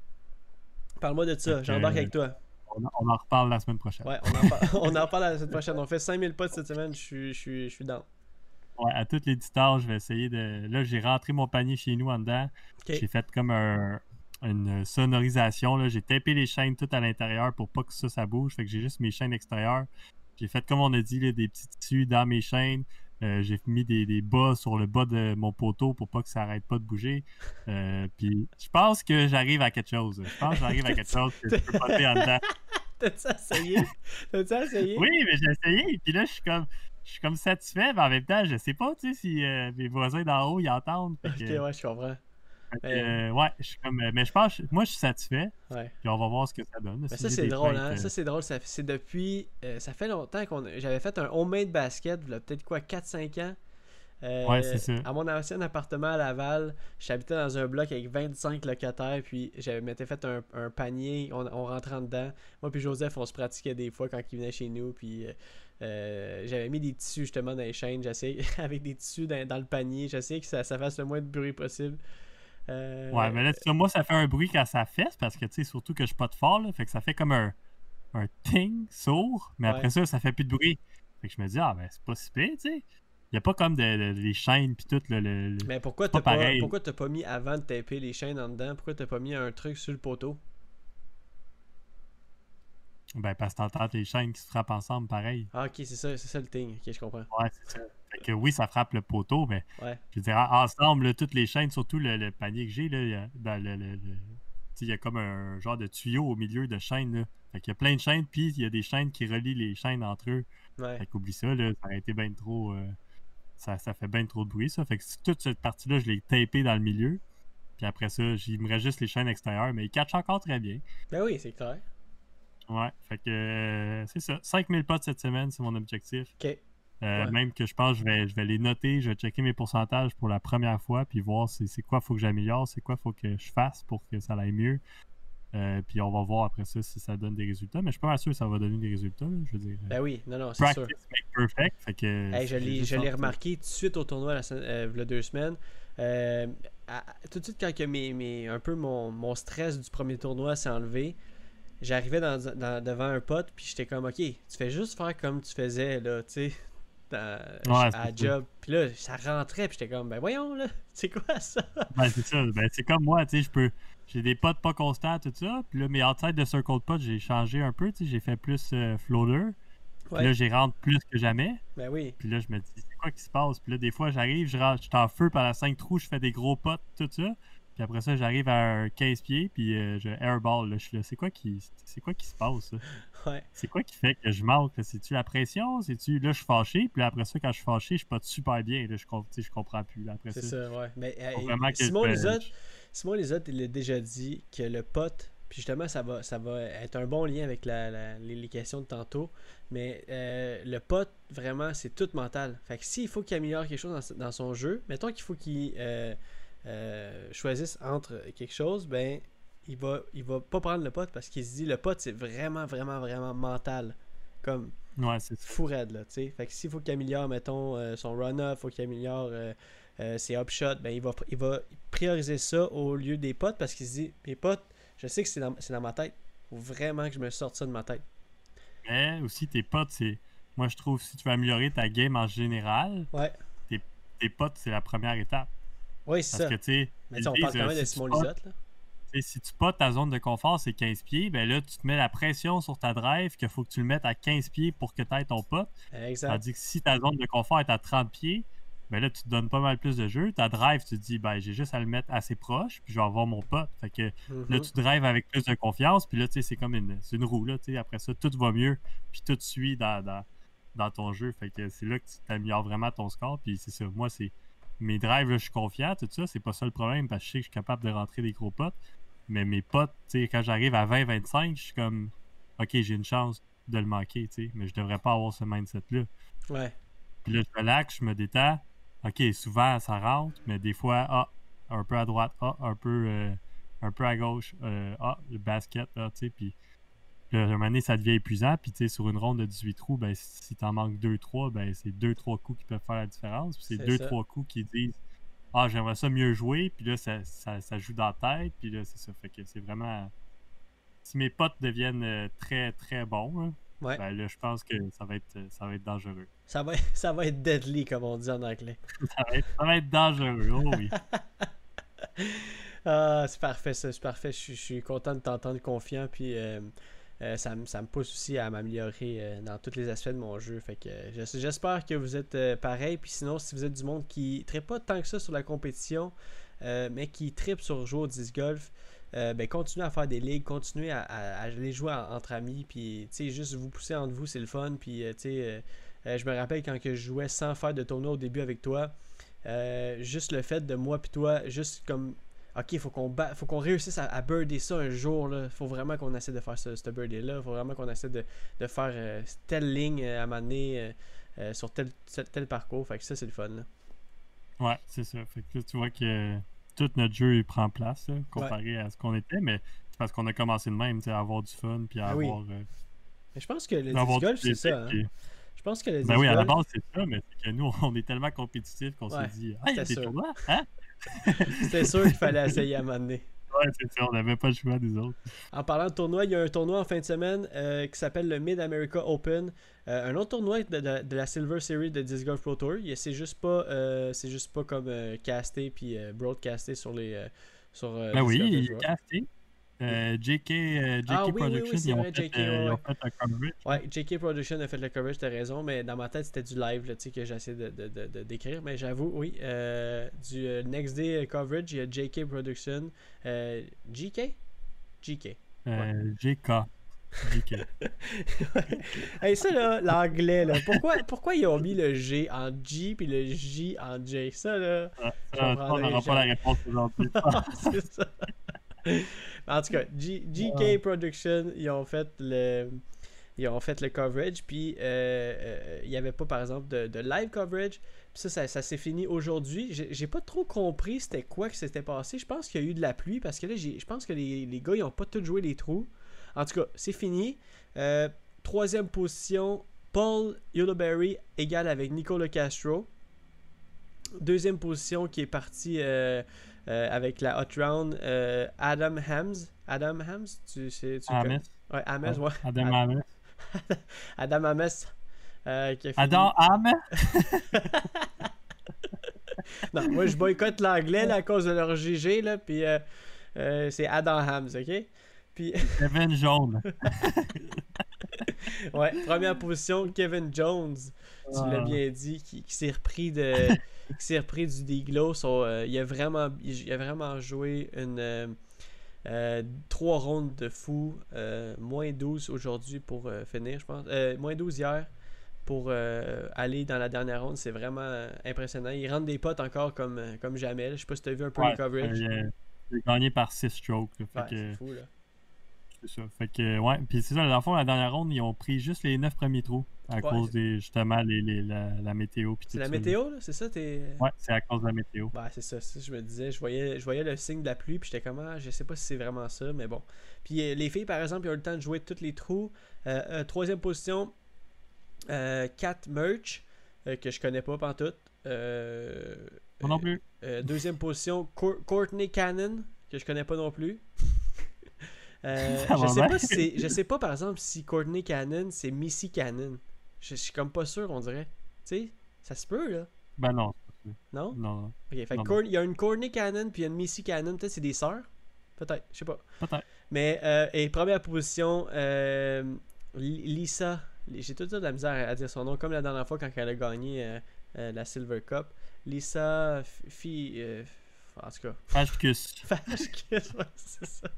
Parle-moi de ça, j'embarque avec toi. On, en- on en reparle la semaine prochaine. Ouais, on en, par- on en parle la semaine prochaine. On fait 5000 potes cette semaine. Je suis, je suis, je suis dans. Ouais, à toutes les distances, je vais essayer de. Là, j'ai rentré mon panier chez nous en dedans. J'ai fait comme un- une sonorisation. là. J'ai tapé les chaînes toutes à l'intérieur pour pas que ça, ça bouge. Fait que j'ai juste mes chaînes extérieures. J'ai fait comme on a dit, là, des petits tissus dans mes chaînes. Euh, j'ai mis des, des bas sur le bas de mon poteau pour pas que ça arrête pas de bouger. Euh, puis je pense que j'arrive à quelque chose. Je pense que j'arrive à quelque chose que je peux passer en dedans. T'as-tu essayé? T'as-tu essayé? Oui, mais j'ai essayé. Puis là, je suis comme, je suis comme satisfait, mais en même temps, je sais pas, tu sais, si euh, mes voisins d'en haut ils entendent. Ok, que, ouais, je comprends. Euh, ouais, je suis comme, euh, mais je pense, moi, je suis satisfait. Ouais. Puis on va voir ce que ça donne. Mais Si ça, c'est drôle, hein? euh, Ça, c'est drôle. C'est depuis. euh, ça fait longtemps qu'on. J'avais fait un homemade basket, il y a peut-être quoi, 4-5 ans. Euh, Ouais, c'est ça. À mon ancien appartement à Laval, j'habitais dans un bloc avec 25 locataires, puis j'avais m'étais fait un, un panier, on, on rentrait en dedans. Moi puis Joseph, on se pratiquait des fois quand il venait chez nous, puis euh, euh, j'avais mis des tissus justement dans les chaînes, j'essayais avec des tissus dans, dans le panier, j'essayais que ça, ça fasse le moins de bruit possible. Euh, Ouais, mais là, tu sais, moi, ça fait un bruit quand ça fesse parce que, tu sais, surtout que je suis pas de fort, là, fait que ça fait comme un, un ting sourd, mais Ouais. après ça, ça fait plus de bruit. Fait que je me dis, ah, ben, c'est pas si pire, tu sais. Il a pas comme de, de- les chaînes pis tout, le. le- Mais pourquoi pas t'as pas, pourquoi t'as pas mis avant de taper les chaînes en dedans Pourquoi t'as pas mis un truc sur le poteau? Ben, parce que t'entends les chaînes qui se frappent ensemble, pareil. Ah, ok, c'est ça, c'est ça le thing. Ok, je comprends. Ouais, c'est ça. Fait que oui, ça frappe le poteau, mais Ouais. je veux dire, en- ensemble, là, toutes les chaînes, surtout le, le panier que j'ai, là, il y a, dans le, le- il y a comme un genre de tuyau au milieu de chaînes, là. Fait qu'il y a plein de chaînes, puis il y a des chaînes qui relient les chaînes entre eux. Ouais. Fait qu'oublie ça, là, ça a été bien trop. euh, ça, ça fait bien trop de bruit, ça. Fait que toute cette partie-là, je l'ai tapé dans le milieu. Puis après ça, il me reste juste les chaînes extérieures, mais ils catchent encore très bien. Ben oui, c'est clair. Ouais, fait que euh, c'est ça. 5000 potes cette semaine, c'est mon objectif. Ok. Euh, Ouais. Même que je pense que je vais, je vais les noter, je vais checker mes pourcentages pour la première fois, puis voir c'est c'est quoi faut que j'améliore, c'est quoi faut que je fasse pour que ça aille mieux. Euh, puis on va voir après ça si ça donne des résultats. Mais je suis pas sûr que ça va donner des résultats. là, je veux dire. Ben oui, non, non, c'est sûr. Make perfect. Fait que, Hey, je l'ai, remarqué tout de suite au tournoi la semaine- euh, deux semaines. À- tout de suite, quand que mes, mes- un peu mon, mon stress du premier tournoi s'est enlevé, j'arrivais dans, dans- devant un pote, puis j'étais comme, ok, tu fais juste faire comme tu faisais, là, tu sais, dans- Ouais, à la job. Puis là, ça rentrait, puis j'étais comme, ben voyons, là, c'est quoi ça? Ben, c'est ça. Ben, c'est comme moi, tu sais, je peux. J'ai des potes pas constants, tout ça. Puis là, mes outside de circle de potes, j'ai changé un peu, tu sais. J'ai fait plus euh, floater. Puis Ouais. là, j'y rentre plus que jamais. Ben oui, Puis là, je me dis, c'est quoi qui se passe? Puis là, des fois, j'arrive, je rentre, je suis en feu pendant 5 trous, je fais des gros potes, tout ça. Puis après ça, j'arrive à un 15 pieds, puis euh, je airball. Là, je suis là, c'est quoi qui, c'est quoi qui se passe? ouais. C'est quoi qui fait que je manque? C'est-tu la pression? C'est-tu là, je suis fâché? Puis là, après ça, quand je suis fâché, je suis pas super bien. Là, je, je comprends plus. Là, après C'est ça. ça, ouais. Mais euh, Simon je- Lisotte, Simon Lisotte, il a déjà dit que le pote, puis justement, ça va, ça va être un bon lien avec la, la- les, les questions de tantôt, mais euh, le pote, vraiment, c'est tout mental. Fait que s'il faut qu'il améliore quelque chose dans, dans son jeu, mettons qu'il faut qu'il euh, euh, choisisse entre quelque chose, ben, il va, il va pas prendre le pote parce qu'il se dit le pote, c'est vraiment, vraiment, vraiment mental. Comme Ouais, fou raide, là, tu sais. Fait que s'il faut qu'il améliore, mettons, euh, son run-up, faut qu'il améliore euh, ses upshots, ben il va, il va prioriser ça au lieu des potes parce qu'il se dit, mes potes, je sais que c'est dans, c'est dans ma tête. Faut vraiment que je me sorte ça de ma tête. Mais aussi, tes potes, c'est. Moi, je trouve si tu veux améliorer ta game en général, Ouais. tes potes, c'est la première étape. Oui, c'est Parce ça. que, Mais on parle quand euh, même de si tu Simon Lisotte, là. si tu potes ta zone de confort, c'est 15 pieds, ben là, tu te mets la pression sur ta drive qu'il faut que tu le mettes à 15 pieds pour que tu aies ton pote. Exact. Tandis que si ta zone de confort est à 30 pieds, ben là, tu te donnes pas mal plus de jeu. Ta drive, tu te dis, ben, j'ai juste à le mettre assez proche, puis je vais avoir mon pote. Fait que là, tu drives avec plus de confiance, puis là, tu sais, c'est comme une, une roue, là, tu sais. Après ça, tout va mieux, puis tout suit dans, dans, dans ton jeu. Fait que c'est là que tu t'améliores vraiment ton score, puis c'est ça. Moi, c'est mes drives, là, je suis confiant, tout ça, c'est pas ça le problème, parce que je sais que je suis capable de rentrer des gros potes. Mais mes potes, tu sais, quand j'arrive à 20-25, je suis comme, ok, j'ai une chance de le manquer, tu sais, mais je devrais pas avoir ce mindset-là. Ouais. Puis là, je relaxe, je me détends. OK, souvent, ça rentre, mais des fois, ah, un peu à droite, ah, un peu, euh, un peu à gauche, euh, ah, le basket, ah, tu sais, puis là, à un moment donné, ça devient épuisant, puis tu sais, sur une ronde de 18 trous, ben, si t'en manques 2-3, ben, c'est 2-3 coups qui peuvent faire la différence, puis c'est C'est 2-3 coups qui disent, ah, j'aimerais ça mieux jouer, puis là, ça, ça, ça joue dans la tête, puis là, c'est ça, fait que c'est vraiment... Si mes potes deviennent euh, très, très bons, là, Ouais. ben là, je pense que ça va être, ça va être dangereux. Ça, va, ça va être deadly, comme on dit en anglais. Ça va être, ça va être dangereux, oh oui. Ah, c'est parfait, ça, c'est parfait. Je suis- je suis content de t'entendre confiant. Puis, euh, euh, ça, me- ça me pousse aussi à m'améliorer euh, dans tous les aspects de mon jeu. Fait que euh, j'es- j'espère que vous êtes pareil. Puis sinon, si vous êtes du monde qui ne pas tant que ça sur la compétition, mais qui tripe sur jouer au disc golf, ben continuez à faire des ligues, continuez à, aller jouer en- entre amis, puis juste vous pousser entre vous, c'est le fun. Puis je me rappelle quand que je jouais sans faire de tournoi au début avec toi, juste le fait de moi puis toi, juste comme OK, faut qu'on faut qu'on réussisse à, à birder ça un jour. Là. Faut vraiment qu'on essaie de faire ce, ce birdie-là. Faut vraiment qu'on essaie de, de faire euh, telle ligne euh, à m'amener euh, sur tel, tel, tel parcours. Fait que ça, c'est le fun. là. Ouais, c'est ça. Fait que là, tu vois que tout notre jeu il prend place là, comparé à ce qu'on était, mais c'est parce qu'on a commencé de même, à avoir du fun puis à Ah oui. avoir. euh, Mais je pense que le avoir disc du golf, c'est ça. hein. Je pense que le Ben oui, à la base, c'est ça, mais c'est que nous, on est tellement compétitifs qu'on Ouais, s'est dit Ah, il y a c'était des sûr. tournois, hein? c'était sûr qu'il fallait essayer à m'amener. Ouais, c'est ça, on n'avait pas le choix des autres. En parlant de tournoi, il y a un tournoi en fin de semaine euh, qui s'appelle le Mid America Open. Euh, un autre tournoi de, de- de la Silver Series de Disc Golf Pro Tour. C'est juste pas, euh, c'est juste pas comme casté puis broadcasté sur les, sur. Ben oui, il est casté. Euh, JK, euh, JK Ah oui, oui, oui, Production, c'est ils, ont vrai, fait, JK, euh, ils ouais. ont fait un coverage. Ouais, JK Production a fait le coverage, t'as raison, mais dans ma tête c'était du live là, tu sais, que j'essaie de, de, de- de- d'écrire. Mais j'avoue, oui, euh, du euh, Next Day coverage, il y a JK Production. Euh. Euh, JK. JK. Hey, ça là, l'anglais là, pourquoi, pourquoi ils ont mis le G en G puis le J en J? Ça là, Ça, Je ça, on n'aura pas la réponse aujourd'hui. c'est ça. En tout cas, G- GK Ouais. Production, ils ont fait le. Ils ont fait le coverage, puis euh, euh, il n'y avait pas, par exemple, de, de live coverage. Puis ça, ça, ça s'est fini aujourd'hui. J'ai pas trop compris c'était quoi que s'était passé. Je pense qu'il y a eu de la pluie, parce que là, je pense que les, les gars, ils ont pas tous joué les trous. En tout cas, c'est fini. Euh, troisième position, Paul Yellowberry égale avec Nicolas Castro. Deuxième position qui est parti euh, avec la Hot Round, euh, Adam Hams. Adam Hams, tu sais, tu Ames. connais? Ouais, Ames, ouais. Adam Ad- Ames. Adam Ames. euh, qui a fini- Adam Ames? Non, moi je boycotte l'anglais là, à cause de leur GG, là, puis euh, euh, c'est Adam Hams, ok? Puis, Kevin Jaune. ouais, première position, Kevin Jones, tu l'as Ah. bien dit, qui, qui s'est repris de qui s'est repris du Diglo. So, euh, il, a vraiment, il, a vraiment joué une euh, euh, trois rondes de fou, moins 12 aujourd'hui pour finir, je pense. Moins 12 hier pour aller dans la dernière ronde, c'est vraiment impressionnant. Il rentre des potes encore comme, comme jamais. là. Je sais pas si tu as vu un peu Ouais, le coverage. Il a gagné par 6 strokes. là. Fait Ouais, que, c'est fou, là. C'est ça. Fait que, ouais. Puis c'est ça, dans le fond, la dernière ronde, ils ont pris juste les 9 premiers trous à Ouais, cause des, justement, les, les- la, la météo. C'est la météo, là? C'est ça? T'es... Ouais, c'est à cause de la météo. Bah, c'est ça, ça, je me disais, je voyais, je voyais le signe de la pluie, puis j'étais comme, ah, je sais pas si c'est vraiment ça, mais bon. Puis euh, les filles, par exemple, ils ont eu le temps de jouer tous les trous. Euh, euh, troisième position, euh, Cat Merch, que je connais pas pantoute. Non plus. deuxième position, Cour- Courtney Cannon, que je connais pas non plus. Euh, je sais pas si je sais pas par exemple si Courtney Cannon c'est Missy Cannon. Je, je suis comme pas sûr on dirait. Tu sais, ça se peut là, Ben non. non? Non, non. Ok, fait Non, il y a une Courtney Cannon puis il y a une Missy Cannon, peut-être c'est des sœurs? Peut-être, je sais pas. Peut-être. Mais euh, et première position, euh, Li- Lisa. J'ai tout de la misère à dire son nom, comme la dernière fois quand elle a gagné la Silver Cup. Lisa Fi. en tout cas, Fashkus. Fashkos, ouais, c'est ça.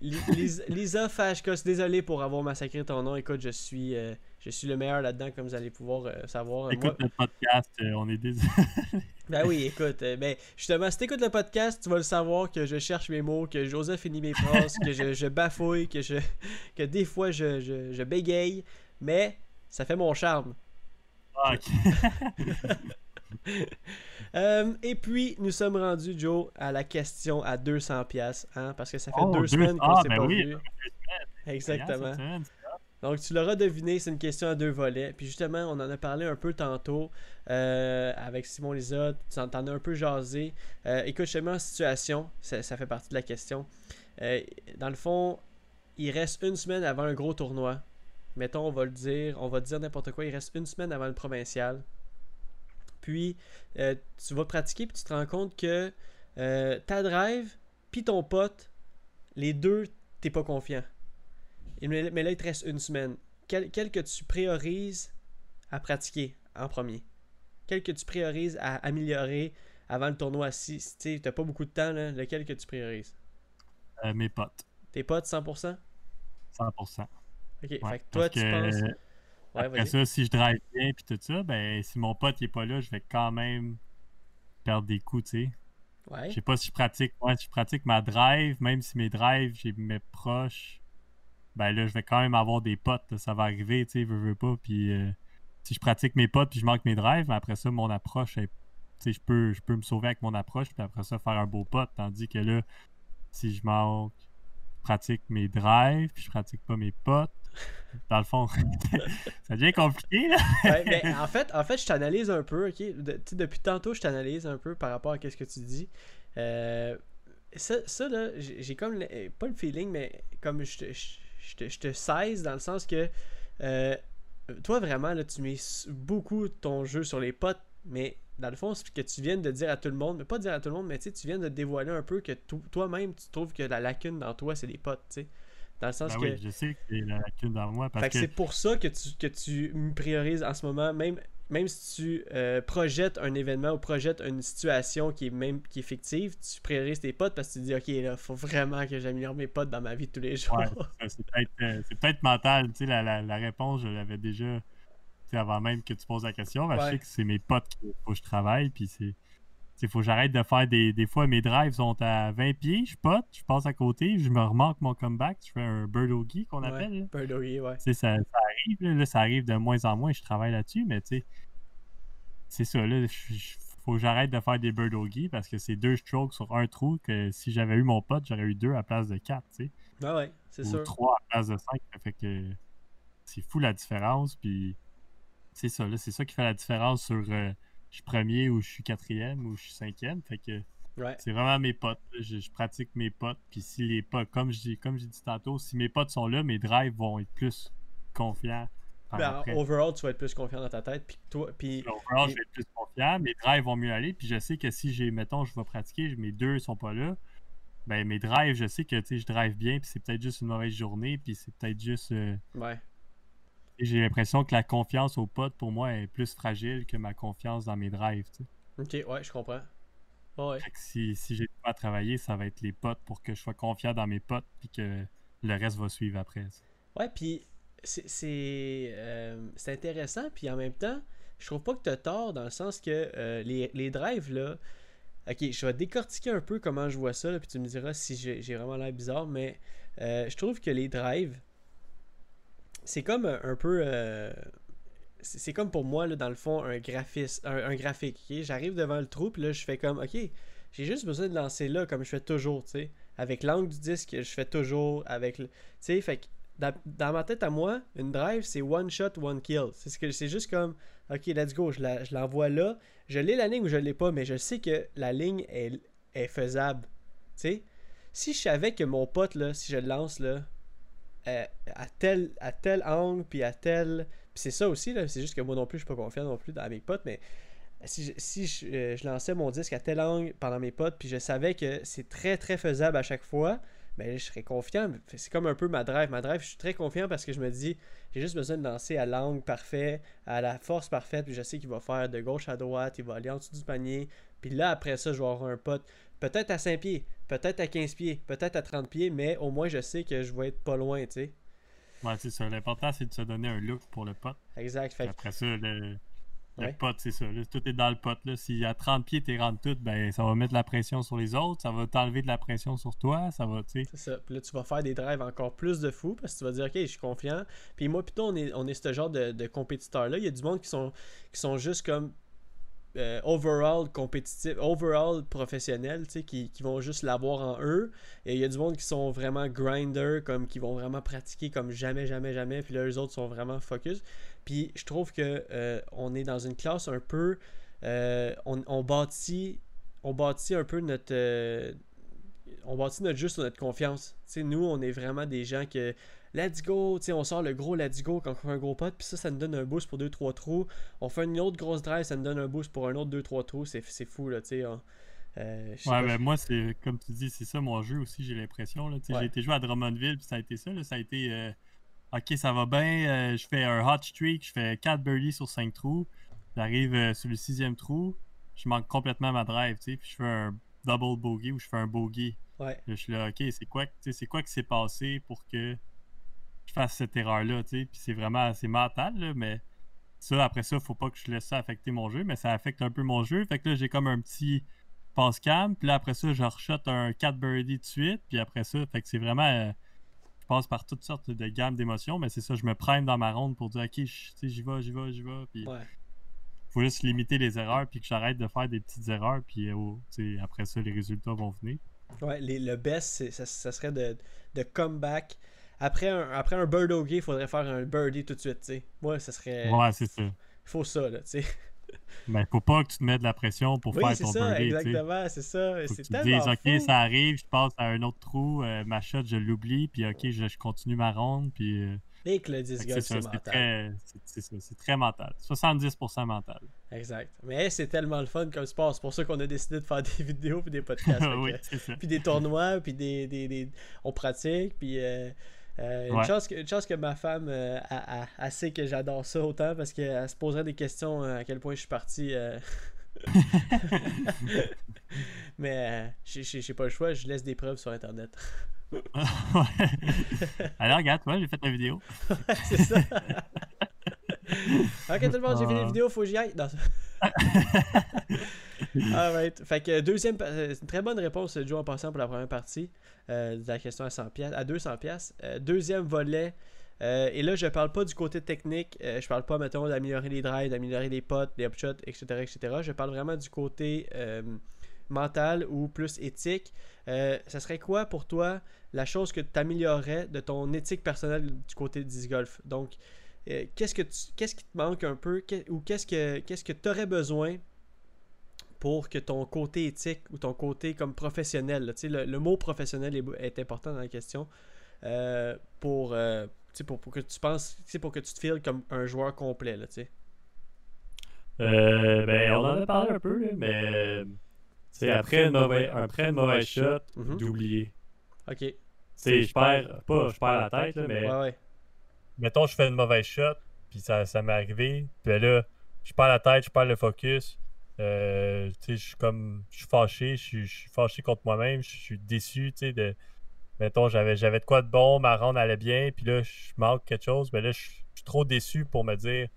Lisa, Lisa Fashkos, désolé pour avoir massacré ton nom. Écoute, je suis, euh, je suis le meilleur là-dedans, comme vous allez pouvoir euh, savoir. Moi- Écoute le podcast, euh, on est désolé. Ben oui, écoute, euh, ben, justement, si t'écoutes le podcast, tu vas le savoir que je cherche mes mots, que Joseph finit mes phrases, que je, je bafouille, que je que des fois je, je, je bégaye, mais ça fait mon charme. Ah, ok. Euh, et puis, nous sommes rendus, Joe, à la question à 200$, piastres, hein, parce que ça fait Oh, deux deux- semaines qu'on ah, s'est ben pas oui, vu. Exactement. Donc, tu l'auras deviné, c'est une question à deux volets. Puis justement, on en a parlé un peu tantôt euh, avec Simon Lisotte. Tu en t'en as un peu jasé. Euh, écoute, je te mets en situation. Ça, ça fait partie de la question. Euh, dans le fond, il reste une semaine avant un gros tournoi. Mettons, on va le dire, on va dire n'importe quoi. Il reste une semaine avant le provincial. Puis, euh, tu vas pratiquer, puis tu te rends compte que euh, ta drive, puis ton pote, les deux t'es pas confiant. Et mais, là, il te reste une semaine. Quel, quel que tu priorises à pratiquer en premier? Quel que tu priorises à améliorer avant le tournoi? Si tu n'as pas beaucoup de temps, là, lequel que tu priorises? Euh, mes potes. Tes potes 100% 100%. Ok, Ouais, fait que toi, tu que penses. Ouais, Après ça, si je drive bien puis tout ça, ben si mon pote il est pas là, je vais quand même perdre des coups, tu sais. Ouais. Je sais pas si je pratique. Ouais, si je pratique ma drive, même si mes drives, j'ai mes proches, ben là, je vais quand même avoir des potes. là, ça va arriver, tu sais, veux, veux pas. Puis euh, si je pratique mes potes puis je manque mes drives, ben après ça, mon approche, elle- tu sais, je peux, je peux me sauver avec mon approche puis après ça, faire un beau pote. Tandis que là, si je manque, je pratique mes drives puis je pratique pas mes potes, dans le fond, ça devient compliqué, là. Mais en fait, en fait, je t'analyse un peu, ok? Depuis tantôt, je t'analyse un peu par rapport à ce que tu dis. Euh, ça, ça, là, j'ai comme, euh, pas le feeling, mais comme je te, je, je te, je te saisis dans le sens que euh, toi, vraiment, là, tu mets beaucoup ton jeu sur les potes, mais dans le fond, c'est que tu viens de dire à tout le monde, mais pas dire à tout le monde, mais tu viens de dévoiler un peu que to- toi-même, tu trouves que la lacune dans toi, c'est les potes, tu sais. Dans le sens Ben que. oui, je sais que c'est la lacune dans moi parce Fait que, que c'est pour ça que tu, que tu me priorises en ce moment, même, même si tu euh, projettes un événement ou projettes une situation qui est même qui est fictive, tu priorises tes potes parce que tu te dis ok là, faut vraiment que j'améliore mes potes dans ma vie de tous les jours. Ouais, c'est peut-être euh, peut-être mental. Tu sais, la, la, la réponse, je l'avais déjà avant même que tu poses la question. Ben, Je sais que c'est mes potes qu'il faut que je travaille. Puis c'est. Il faut que j'arrête de faire des. Des fois, mes drives sont à 20 pieds, je pote, je passe à côté, je me remarque mon comeback, je fais un bird oggy qu'on appelle. Bird Doggy, ouais. Sais, ça, ça arrive, là, là, ça arrive de moins en moins, je travaille là-dessus, mais tu sais, c'est ça, là, je- faut que j'arrête de faire des bird oggy parce que c'est deux strokes sur un trou que si j'avais eu mon pote, j'aurais eu deux à place de quatre, tu sais Ah ouais, c'est ou sûr. 3 à place de 5. Ça fait que c'est fou la différence. Puis c'est ça, là, c'est ça qui fait la différence sur euh, je suis premier ou je suis quatrième ou je suis cinquième. Fait que c'est vraiment mes potes. Je, je pratique mes potes. Puis si les potes, comme j'ai comme dit tantôt, si mes potes sont là, mes drives vont être plus confiants. Ben, overall, tu vas être plus confiant dans ta tête, puis toi, puis Overall, je vais être plus confiant. Mes drives vont mieux aller. Puis je sais que si j'ai, mettons, je vais pratiquer, mes deux sont pas là. Ben, mes drives, je sais que tu sais, je drive bien. Puis c'est peut-être juste une mauvaise journée. Puis c'est peut-être juste. euh, ouais. J'ai l'impression que la confiance aux potes, pour moi, est plus fragile que ma confiance dans mes drives. Ok, ouais, je comprends. Ouais, ouais. Fait que si, si j'ai pas à travailler, ça va être les potes pour que je sois confiant dans mes potes puis que le reste va suivre après. Ouais, puis c'est c'est euh, intéressant, puis en même temps, je trouve pas que t'as tort dans le sens que euh, les, les drives là. Ok, je vais décortiquer un peu comment je vois ça, là, puis tu me diras si j'ai j'ai vraiment l'air bizarre, mais euh, je trouve que les drives, c'est comme un, un peu. euh, c'est comme pour moi, là, dans le fond, un, graphiste, un, graphique. J'arrive devant le trou, là, je fais comme, ok, j'ai juste besoin de lancer là, comme je fais toujours, tu sais. Avec l'angle du disque, je fais toujours. Avec. Tu sais, fait que dans, ma tête à moi, une drive, c'est one shot, one kill. C'est ce juste comme, ok, let's go, je l'envoie là. Je l'ai la ligne ou je l'ai pas, mais je sais que la ligne est, est faisable. Tu sais, si je savais que mon pote, là, si je le lance, là, euh, à, tel, à tel angle, puis à tel. Puis c'est ça aussi, c'est juste que moi non plus, je suis pas confiant non plus dans mes potes, mais si, je, si je, euh, je lançais mon disque à tel angle pendant mes potes, puis je savais que c'est très très faisable à chaque fois, ben je serais confiant. C'est comme un peu ma drive. Ma drive, je suis très confiant parce que je me dis, j'ai juste besoin de lancer à l'angle parfait, à la force parfaite, puis je sais qu'il va faire de gauche à droite, il va aller en dessous du panier. Puis là, après ça, je vais avoir un pote, peut-être à 5 pieds, peut-être à 15 pieds, peut-être à 30 pieds, mais au moins je sais que je vais être pas loin, tu sais. Ouais, c'est ça. L'important, c'est de se donner un look pour le pote. Exact. Fait après ça, le, le Ouais. pote, c'est ça. là, tout est dans le pote. Là. Si à 30 pieds, t'es rentres tout, ben ça va mettre la pression sur les autres, ça va t'enlever de la pression sur toi, ça va, tu sais. C'est ça. Puis là, tu vas faire des drives encore plus de fou parce que tu vas dire, OK, je suis confiant. Puis moi, plutôt, on est, on est ce genre de, de compétiteurs-là. Il y a du monde qui sont, qui sont juste comme euh, overall compétitif, overall professionnel, tu sais, qui, qui vont juste l'avoir en eux. Et il y a du monde qui sont vraiment grinder, comme qui vont vraiment pratiquer comme jamais, jamais, jamais. Puis là, eux autres sont vraiment focus. Puis je trouve que euh, on est dans une classe un peu. euh, on, on bâtit. On bâtit un peu notre. on bâtit notre jeu sur notre confiance. Nous, on est vraiment des gens que let's go, on sort le gros let's go quand on fait un gros pot, puis ça, ça nous donne un boost pour 2-3 trous. On fait une autre grosse drive, ça nous donne un boost pour un autre 2-3 trous. C'est, c'est fou, là, tu sais. on- Euh, Ouais, pas, mais moi, c'est comme tu dis, c'est ça mon jeu aussi, j'ai l'impression. Ouais. J'ai été joué à Drummondville, puis ça a été ça. là. Ça a été euh, OK, ça va bien, euh, je fais un hot streak, je fais 4 birdies sur 5 trous. J'arrive sur le sixième trou, je manque complètement ma drive, tu sais, puis je fais un double bogey ou je fais un bogey. Ouais, Là, je suis là, OK, c'est quoi, tu sais, c'est quoi qui s'est passé pour que je fasse cette erreur-là, tu sais? Puis c'est vraiment, c'est mental, là, mais ça, après ça, faut pas que je laisse ça affecter mon jeu, mais ça affecte un peu mon jeu. Fait que là, j'ai comme un petit passe cam, puis là, après ça, je reshot un 4 birdie de suite, puis après ça, fait que c'est vraiment... euh, je passe par toutes sortes de gammes d'émotions, mais c'est ça, je me prime dans ma ronde pour dire, OK, j'y vais, j'y vais, j'y vais, puis ouais. faut juste limiter les erreurs, puis que j'arrête de faire des petites erreurs, puis euh, oh, après ça, les résultats vont venir. Ouais, les- le best, ça, ça serait de, de comeback. Après un, après un bird il faudrait faire un birdie tout de suite, tu sais. Moi, ça serait. Ouais, c'est ça. Il faut ça, là, tu sais. Ben, faut pas que tu te mettes de la pression pour Oui, faire ton ça, birdie, tu exactement, c'est ça. C'est tu te tellement dises, ok, fou. ça arrive, je passe à un autre trou, euh, ma shot, je l'oublie, puis ok, je, je continue ma ronde, puis... euh, Et que le fait disc que golf, c'est mental. très, c'est- très mental. 70% mental. Exact. Mais c'est tellement le fun comme sport. C'est pour ça qu'on a décidé de faire des vidéos puis des podcasts. oui, que- puis des tournois, puis des, des, des- on pratique, puis euh, euh, une, chance que, une chance que ma femme euh, a, a- a sait que j'adore ça autant parce qu'elle se poserait des questions euh, à quel point je suis parti. euh. Mais j'ai- pas le choix, je laisse des preuves sur internet. Alors, regarde, toi, j'ai fait la vidéo. c'est ça. ok tout le monde, j'ai fini la Ah. vidéo, faut que j'y aille. Non, Alright. Fait que deuxième, euh, c'est une très bonne réponse, Joe, en passant pour la première partie euh, de la question à 100 pièces, à 200 pièces. deuxième volet. euh, et là, je parle pas du côté technique. euh, je parle pas, mettons, d'améliorer les drives, d'améliorer les potes, les upshots, etc., etc. Je parle vraiment du côté euh, mental ou plus éthique. Euh, ça serait quoi pour toi la chose que tu améliorerais de ton éthique personnelle du côté du golf? Donc, euh, qu'est-ce que tu, qu'est-ce qui te manque un peu? Ou qu'est-ce que qu'est-ce que tu aurais besoin pour que ton côté éthique ou ton côté comme professionnel, là, le, le mot professionnel est, est important dans la question euh, pour, euh, pour, pour que tu penses, pour que tu te files comme un joueur complet, là. Euh, ben, on en a parlé un peu, mais c'est après une mauvaise, après une mauvaise shot, Mhm. d'oublier. Ok, je perds, pas je perds la tête, là, mais ouais, ouais. Mettons, je fais une mauvaise shot, puis ça, ça m'est arrivé, puis là, je perds la tête, je perds le focus. Euh, tu sais, je suis comme, je suis fâché, je suis, fâché contre moi-même, je suis déçu, tu sais, de, mettons, j'avais, j'avais de quoi de bon, ma ronde allait bien, puis là, je manque quelque chose, mais là, je, suis trop déçu pour me dire,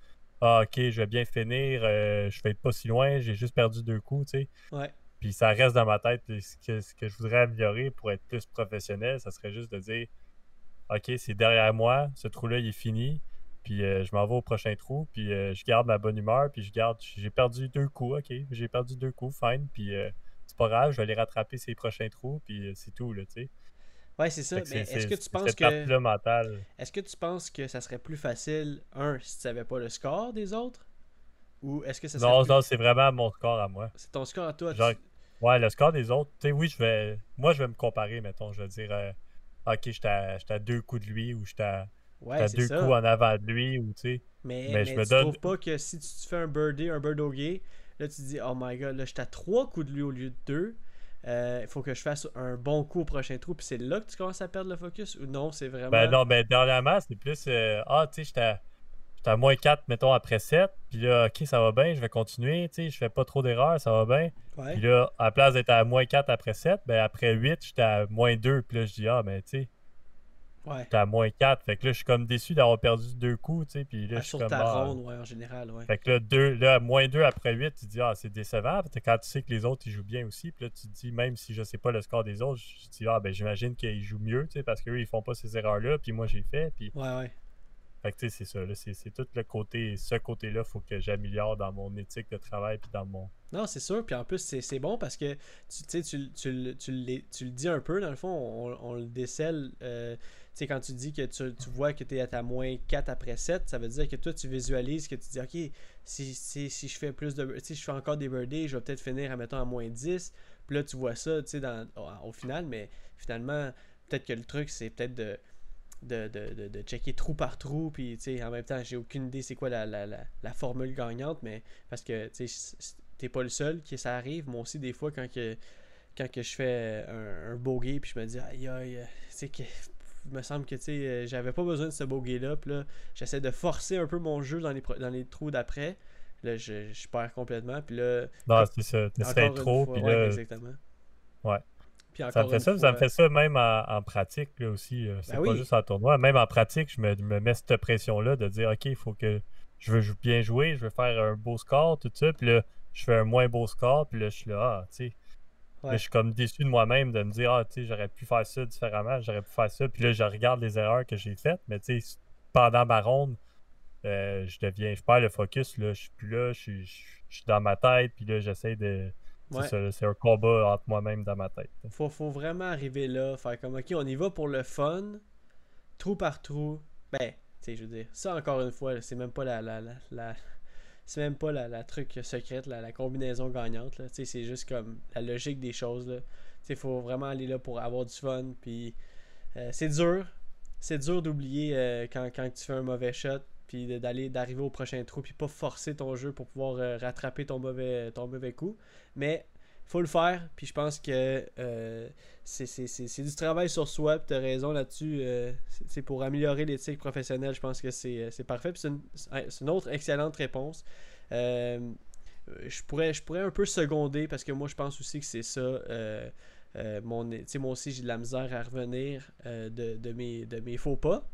ah, ok, je vais bien finir, euh, je vais être pas si loin, j'ai juste perdu deux coups, tu sais. Ouais. Puis ça reste dans ma tête, et ce que, ce que je voudrais améliorer pour être plus professionnel, ça serait juste de dire, ok, c'est derrière moi, ce trou-là, il est fini. Puis euh, je m'en vais au prochain trou, puis euh, je garde ma bonne humeur, puis je garde. J'ai perdu deux coups, ok. J'ai perdu deux coups, fine. Puis euh, c'est pas grave, je vais aller rattraper ces prochains trous, puis c'est tout, là, tu sais. Ouais, c'est ça. Mais est-ce que tu penses que est-ce que tu penses que ça serait plus facile un si tu savais pas le score des autres ou est-ce que ça serait Non, plus- non, c'est vraiment mon score à moi. c'est ton score à toi tu- Genre, Ouais, le score des autres, tu sais, oui, je vais. Moi, je vais me comparer, mettons. Je vais dire, euh, ok, j'étais à, deux coups de lui, ou j'étais à, Ouais, à deux ça. coups en avant de lui, ou tu sais. Mais, Mais mais je me tu donne- trouves pas que si tu, fais un birdie, un bird gay, là tu te dis oh my god, là j'étais à trois coups de lui au lieu de deux. Il faut que je fasse un bon coup au prochain trou, puis c'est là que tu commences à perdre le focus ou non, c'est vraiment. Ben non, mais dernièrement, c'est plus. euh, ah, tu sais, j'étais à, j'étais à moins 4, mettons, après 7. Puis là, ok, ça va bien, je vais continuer. Tu sais, je fais pas trop d'erreurs, ça va bien. Ouais. Puis là, à la place d'être à moins 4 après 7, ben après 8, j'étais à moins 2. Puis là, je dis, ah, ben tu sais, ouais. j'étais à moins 4. Fait que là, je suis comme déçu d'avoir perdu deux coups, tu sais. Puis là, Ah, je suis sur comme. ta ah, ronde, ouais, en général, ouais. Fait que là, deux, là, moins 2 après 8, tu dis, ah, c'est décevant. Parce que quand tu sais que les autres, ils jouent bien aussi. Puis là, tu te dis, même si je sais pas le score des autres, je dis, ah, ben j'imagine qu'ils jouent mieux, tu sais, parce qu'eux, ils font pas ces erreurs-là. Puis moi, j'ai fait. Puis Ouais, ouais. Fait que c'est ça. C'est tout le côté, ce côté-là, faut que j'améliore dans mon éthique de travail puis dans mon. Non, c'est sûr. Puis en plus, c'est bon parce que tu tu, tu, tu, tu le dis un peu, dans le fond, on, on le décèle. euh, tu sais, quand tu dis que tu, vois que tu es à ta moins 4 après 7, ça veut dire que toi, tu visualises que tu dis, OK, si, si, si je fais plus de. Si je fais encore des birthdays, je vais peut-être finir, admettons, à moins 10. Puis là, tu vois ça, tu sais, au final, mais finalement, peut-être que le truc, c'est peut-être de. De, de, de, de checker trou par trou, puis tu en même temps, j'ai aucune idée c'est quoi la, la, la, la formule gagnante, mais parce que tu t'es pas le seul que ça arrive. Moi aussi, des fois, quand que, quand que je fais un, un bogey, puis je me dis, aïe aïe, c'est que. Il me semble que tu sais, j'avais pas besoin de ce bogey-là. Puis là, j'essaie de forcer un peu mon jeu dans les, dans les trous d'après. Là, je, je perds complètement. Puis là. Non, c'est ça. T'essayes trop. Puis ouais, là. exactement. Ouais. Puis Ça me fait ça, fois, ça me fait ça même en, en pratique là, aussi. euh, C'est Ben pas oui. juste en tournoi. Même en pratique, je me, me mets cette pression-là de dire OK, il faut que je veux bien jouer, je veux faire un beau score, tout ça. Puis là, je fais un moins beau score, puis là, je suis là, ah, tu sais. Là, Ouais. je suis comme déçu de moi-même de me dire, ah, tu sais, j'aurais pu faire ça différemment, j'aurais pu faire ça. Puis là, je regarde les erreurs que j'ai faites, mais tu sais, pendant ma ronde, euh, je deviens, je perds le focus, là, je suis plus là, je je suis dans ma tête, puis là, j'essaie de. C'est Ouais. un combat entre moi-même dans ma tête. Faut, faut vraiment arriver là, faire comme, ok, on y va pour le fun, trou par trou. Ben, tu sais, je veux dire, ça encore une fois, c'est même pas la, la, la, la- c'est même pas la, la truc secrète, la, la combinaison gagnante. Tu sais, c'est juste comme la logique des choses. Tu sais, faut vraiment aller là pour avoir du fun, puis euh, c'est dur, c'est dur d'oublier euh, quand, quand tu fais un mauvais shot, puis d'aller d'arriver au prochain trou, puis pas forcer ton jeu pour pouvoir euh, rattraper ton mauvais, ton mauvais coup. Mais faut le faire, puis je pense que euh, c'est- du travail sur soi, puis t'as raison là-dessus. euh, c'est- pour améliorer l'éthique professionnelle, je pense que c'est parfait. Puis c'est une, une autre excellente réponse. Je, pourrais, je pourrais un peu seconder, parce que moi je pense aussi que c'est ça. mon, tu moi aussi j'ai de la misère à revenir de, de mes, de mes faux pas.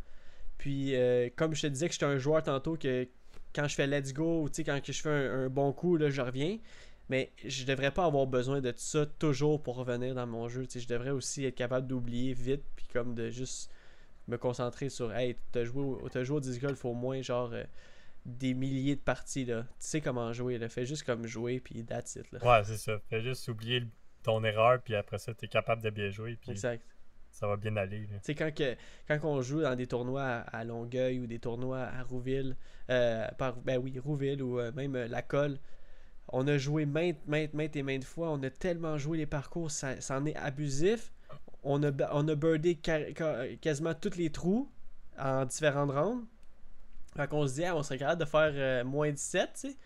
Puis euh, comme je te disais que j'étais un joueur tantôt que quand je fais let's go, ou quand je fais un, un bon coup, là, je reviens. Mais je devrais pas avoir besoin de ça toujours pour revenir dans mon jeu. Je devrais aussi être capable d'oublier vite, puis comme de juste me concentrer sur Hey, t'as joué, au- t'as joué au disc golf au moins genre euh, des milliers de parties là. Tu sais comment jouer, là. Fais juste comme jouer, puis that's it là. Ouais, c'est ça. Fais juste oublier ton erreur, puis après ça, t'es capable de bien jouer, puis Exact. Ça va bien aller. Tu sais, quand, que, quand on joue dans des tournois à, à Longueuil ou des tournois à Rouville, euh, par, ben oui, Rouville ou euh, même euh, la colle, on a joué maintes, maintes, maintes et maintes fois. On a tellement joué les parcours, ça, ça en est abusif. On a, on a birdé quasiment tous les trous en différentes rondes. Fait qu'on se dit, ah, on serait capable de faire moins 17, tu sais.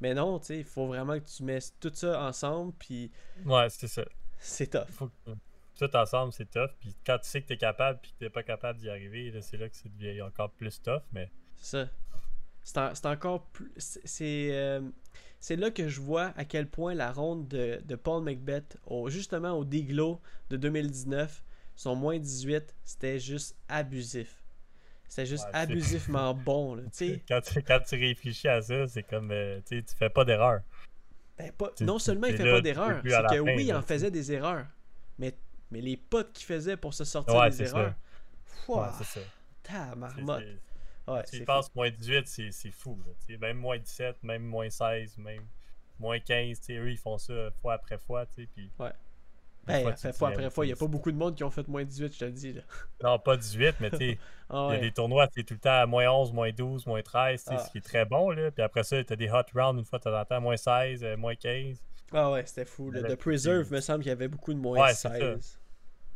Mais non, tu sais, il faut vraiment que tu mets tout ça ensemble, puis Ouais, c'est ça. c'est tough. Faut que tout ensemble, c'est tough. Puis quand tu sais que t'es capable, puis que t'es pas capable d'y arriver, c'est là que c'est devient encore plus tough. Mais C'est ça. C'est en- c'est encore plus. c'est- C'est euh, c'est là que je vois à quel point la ronde de, de Paul Macbeth, au, justement au Diglo de 2019, son moins 18, c'était juste abusif. C'était juste Ouais, abusivement bon. Là, quand, tu, quand tu réfléchis à ça, c'est comme, euh, tu fais pas d'erreur. Ben, pas- non seulement il fait là pas début c'est que fin, oui, il en faisait des erreurs. Mais, les potes qu'il faisait pour se sortir Ouais, des erreurs. Ouais, Ouah, c'est ça. C'est- Ouais, Tu penses, moins 18, c'est fou. là, tu même moins 17, même moins 16, même moins 15. tu sais, Eux, ils font ça fois après fois. tu Puis, Ouais. Ben, fois, après tu fois après fois, il n'y a pas beaucoup de monde qui ont fait moins 18, je te le dis. Là. Non, pas 18, mais tu sais, Ah il y a ouais. des tournois, c'est tout le temps à moins 11, moins 12, moins 13, tu sais, Ah. ce qui est très bon. Là. Puis après ça, tu as des hot rounds une fois de temps en temps, moins 16, euh, moins 15. Ah ouais, c'était fou. Avec De Preserve, me semble qu'il y avait beaucoup de moins Ouais, c'est ça. 16.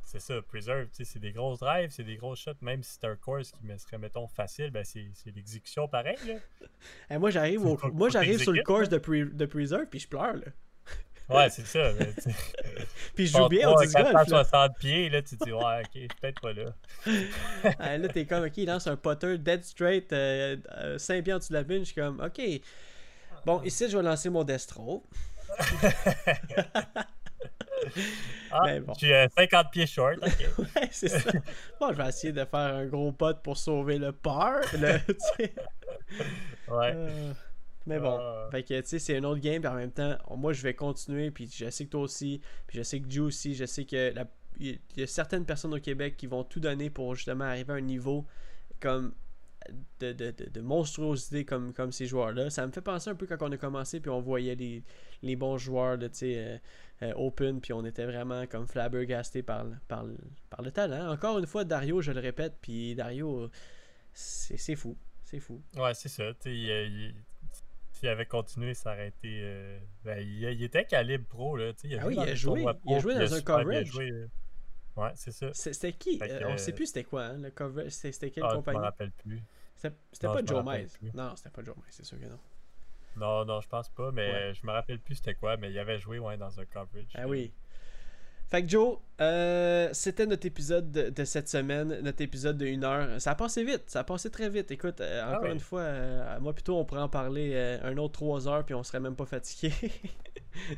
C'est ça, Preserve, tu sais, c'est des grosses drives, c'est des grosses shots, même si c'est un course qui me serait, mettons, facile, ben c'est l'exécution pareil. Là. Eh, moi, j'arrive au... Moi, j'arrive sur le course de, Pre- de Preserve, puis je pleure. Là. Ouais, c'est ça. mais, sais, Puis je joue bien au disc golf. Là. 460 pieds, là, tu te dis, ouais, ok, je suis peut-être pas là. Ah, là, t'es comme, ok, il lance un putter dead straight, euh, 5 pieds en dessous de la bune. Je suis comme, ok. Bon, ici, je vais lancer mon destro. Ah, Mais bon. je suis euh, 50 pieds short, ok. Ouais, c'est ça. Bon, je vais essayer de faire un gros putt pour sauver le. Ouais. Euh, mais bon, Ah. fait que tu sais, c'est un autre game, puis en même temps, moi je vais continuer, puis je sais que toi aussi, puis je sais que Joe aussi, je sais que la- il y a certaines personnes au Québec qui vont tout donner pour justement arriver à un niveau comme de, de, de, de monstruosité comme, comme ces joueurs-là. Ça me fait penser un peu quand on a commencé, puis on voyait les, les bons joueurs de, euh, euh, Open, puis on était vraiment comme flabbergasté par, le- par, le- par le talent. Encore une fois, Dario, je le répète, puis Dario, c'est fou. C'est fou. Ouais, c'est ça. sais, il, il- S'il avait continué, ça aurait été. euh, ben, il, il était calibre pro, là. tu sais, Ah oui, il a joué. Il a joué dans un coverage. Euh. Ouais, c'est ça. C'était qui? Euh, On sait euh, plus c'était quoi, hein, le cover. C'était quelle Ah, je compagnie? m'en rappelle plus. C'était pas Joe plus. Non, c'était pas Joe Mize, c'est sûr que non. Non, non, je pense pas, mais je me rappelle plus c'était quoi, mais il avait joué ouais, dans un coverage. Ah oui. Fait que Joe, euh, c'était notre épisode de, cette semaine, notre épisode de 1 heure. Ça a passé vite, ça a passé très vite. Écoute, euh, Ah encore oui. une fois, euh, moi plutôt on pourrait en parler euh, un autre 3 heures puis on serait même pas fatigué.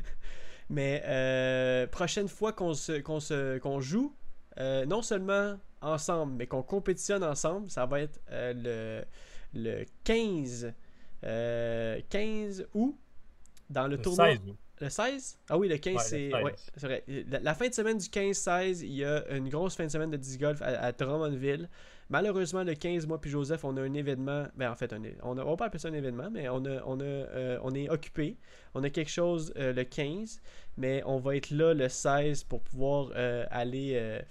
Mais euh, prochaine fois qu'on se, qu'on se, qu'on joue, euh, non seulement ensemble, mais qu'on compétitionne ensemble, ça va être euh, le, le 15, euh, 15 août dans le, Le tournoi. 16 août. Le 16 Ah oui, le 15, Ouais, le c'est. 16. Ouais, vrai. La, la fin de semaine du 15-16, il y a une grosse fin de semaine de disc golf à, à Drummondville. Malheureusement, le 15, moi puis Joseph, on a un événement. Ben, en fait, on, est, on, a, on pas appeler ça un événement, mais on, a, euh, est occupé. On a quelque chose euh, le 15, mais on va être là le 16 pour pouvoir euh, aller.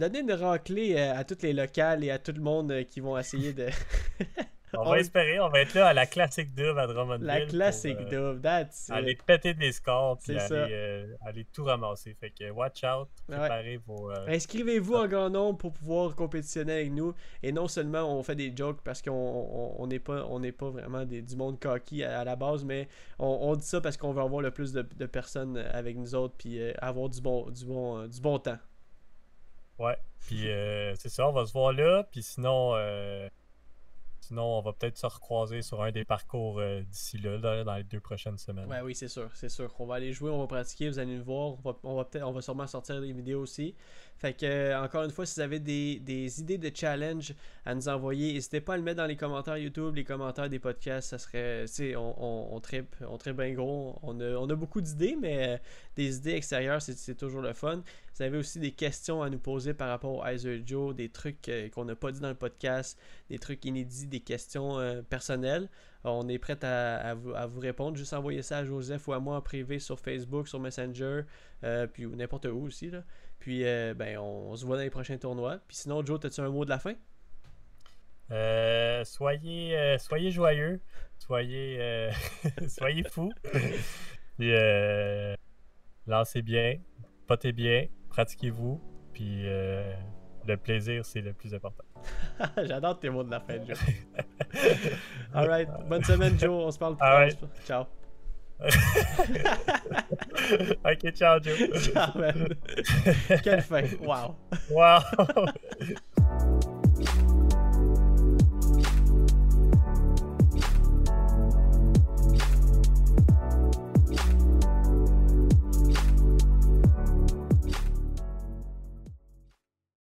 donner une raclée à toutes les locales et à tout le monde qui vont essayer de. On On- va espérer, on va être là à la classique double à Drummondville. la classique euh, dub, that's it. Aller péter des scores, puis aller, euh, aller tout ramasser. Fait que watch out, Ouais. préparez vos. euh, Inscrivez-vous en grand nombre pour pouvoir compétitionner avec nous. Et non seulement on fait des jokes parce qu'on on- on n'est pas, vraiment des, du monde cocky à, à la base, mais on, dit ça parce qu'on veut avoir le plus de, de personnes avec nous autres puis euh, avoir du bon, du, bon, du bon temps. Ouais. Puis c'est ça, on va se voir là. Puis sinon, sinon on va peut-être se recroiser sur un des parcours euh, d'ici là, dans les deux prochaines semaines. Ouais, oui, c'est sûr, c'est sûr. On va aller jouer, on va pratiquer, vous allez nous voir. On va, on va sûrement sortir des vidéos aussi. Fait que, euh, encore une fois, si vous avez des, des idées de challenge à nous envoyer, n'hésitez pas à le mettre dans les commentaires YouTube, les commentaires des podcasts. Ça serait, tu sais, on, on, on tripe, on tripe bien gros. On a, on a beaucoup d'idées, mais euh, des idées extérieures, c'est, toujours le fun. Vous avez aussi des questions à nous poser par rapport au Iser Joe, des trucs euh, qu'on n'a pas dit dans le podcast, des trucs inédits, des questions euh, personnelles. On est prêt à, à vous, à vous répondre. Juste envoyer ça à Joseph ou à moi en privé sur Facebook, sur Messenger, euh, puis n'importe où aussi. Là. Puis ben, on, se voit dans les prochains tournois. Puis sinon, Joe, as-tu un mot de la fin? Soyez, soyez joyeux, soyez, soyez fous. lancez bien, potez bien, pratiquez-vous. Puis euh, le plaisir, c'est le plus important. J'adore tes mots de la fin, Joe. Alright, bonne semaine, Joe. On se parle plus. Ciao. ok, ciao Joe. Ciao, man. Quelle fin. Wow. Wow.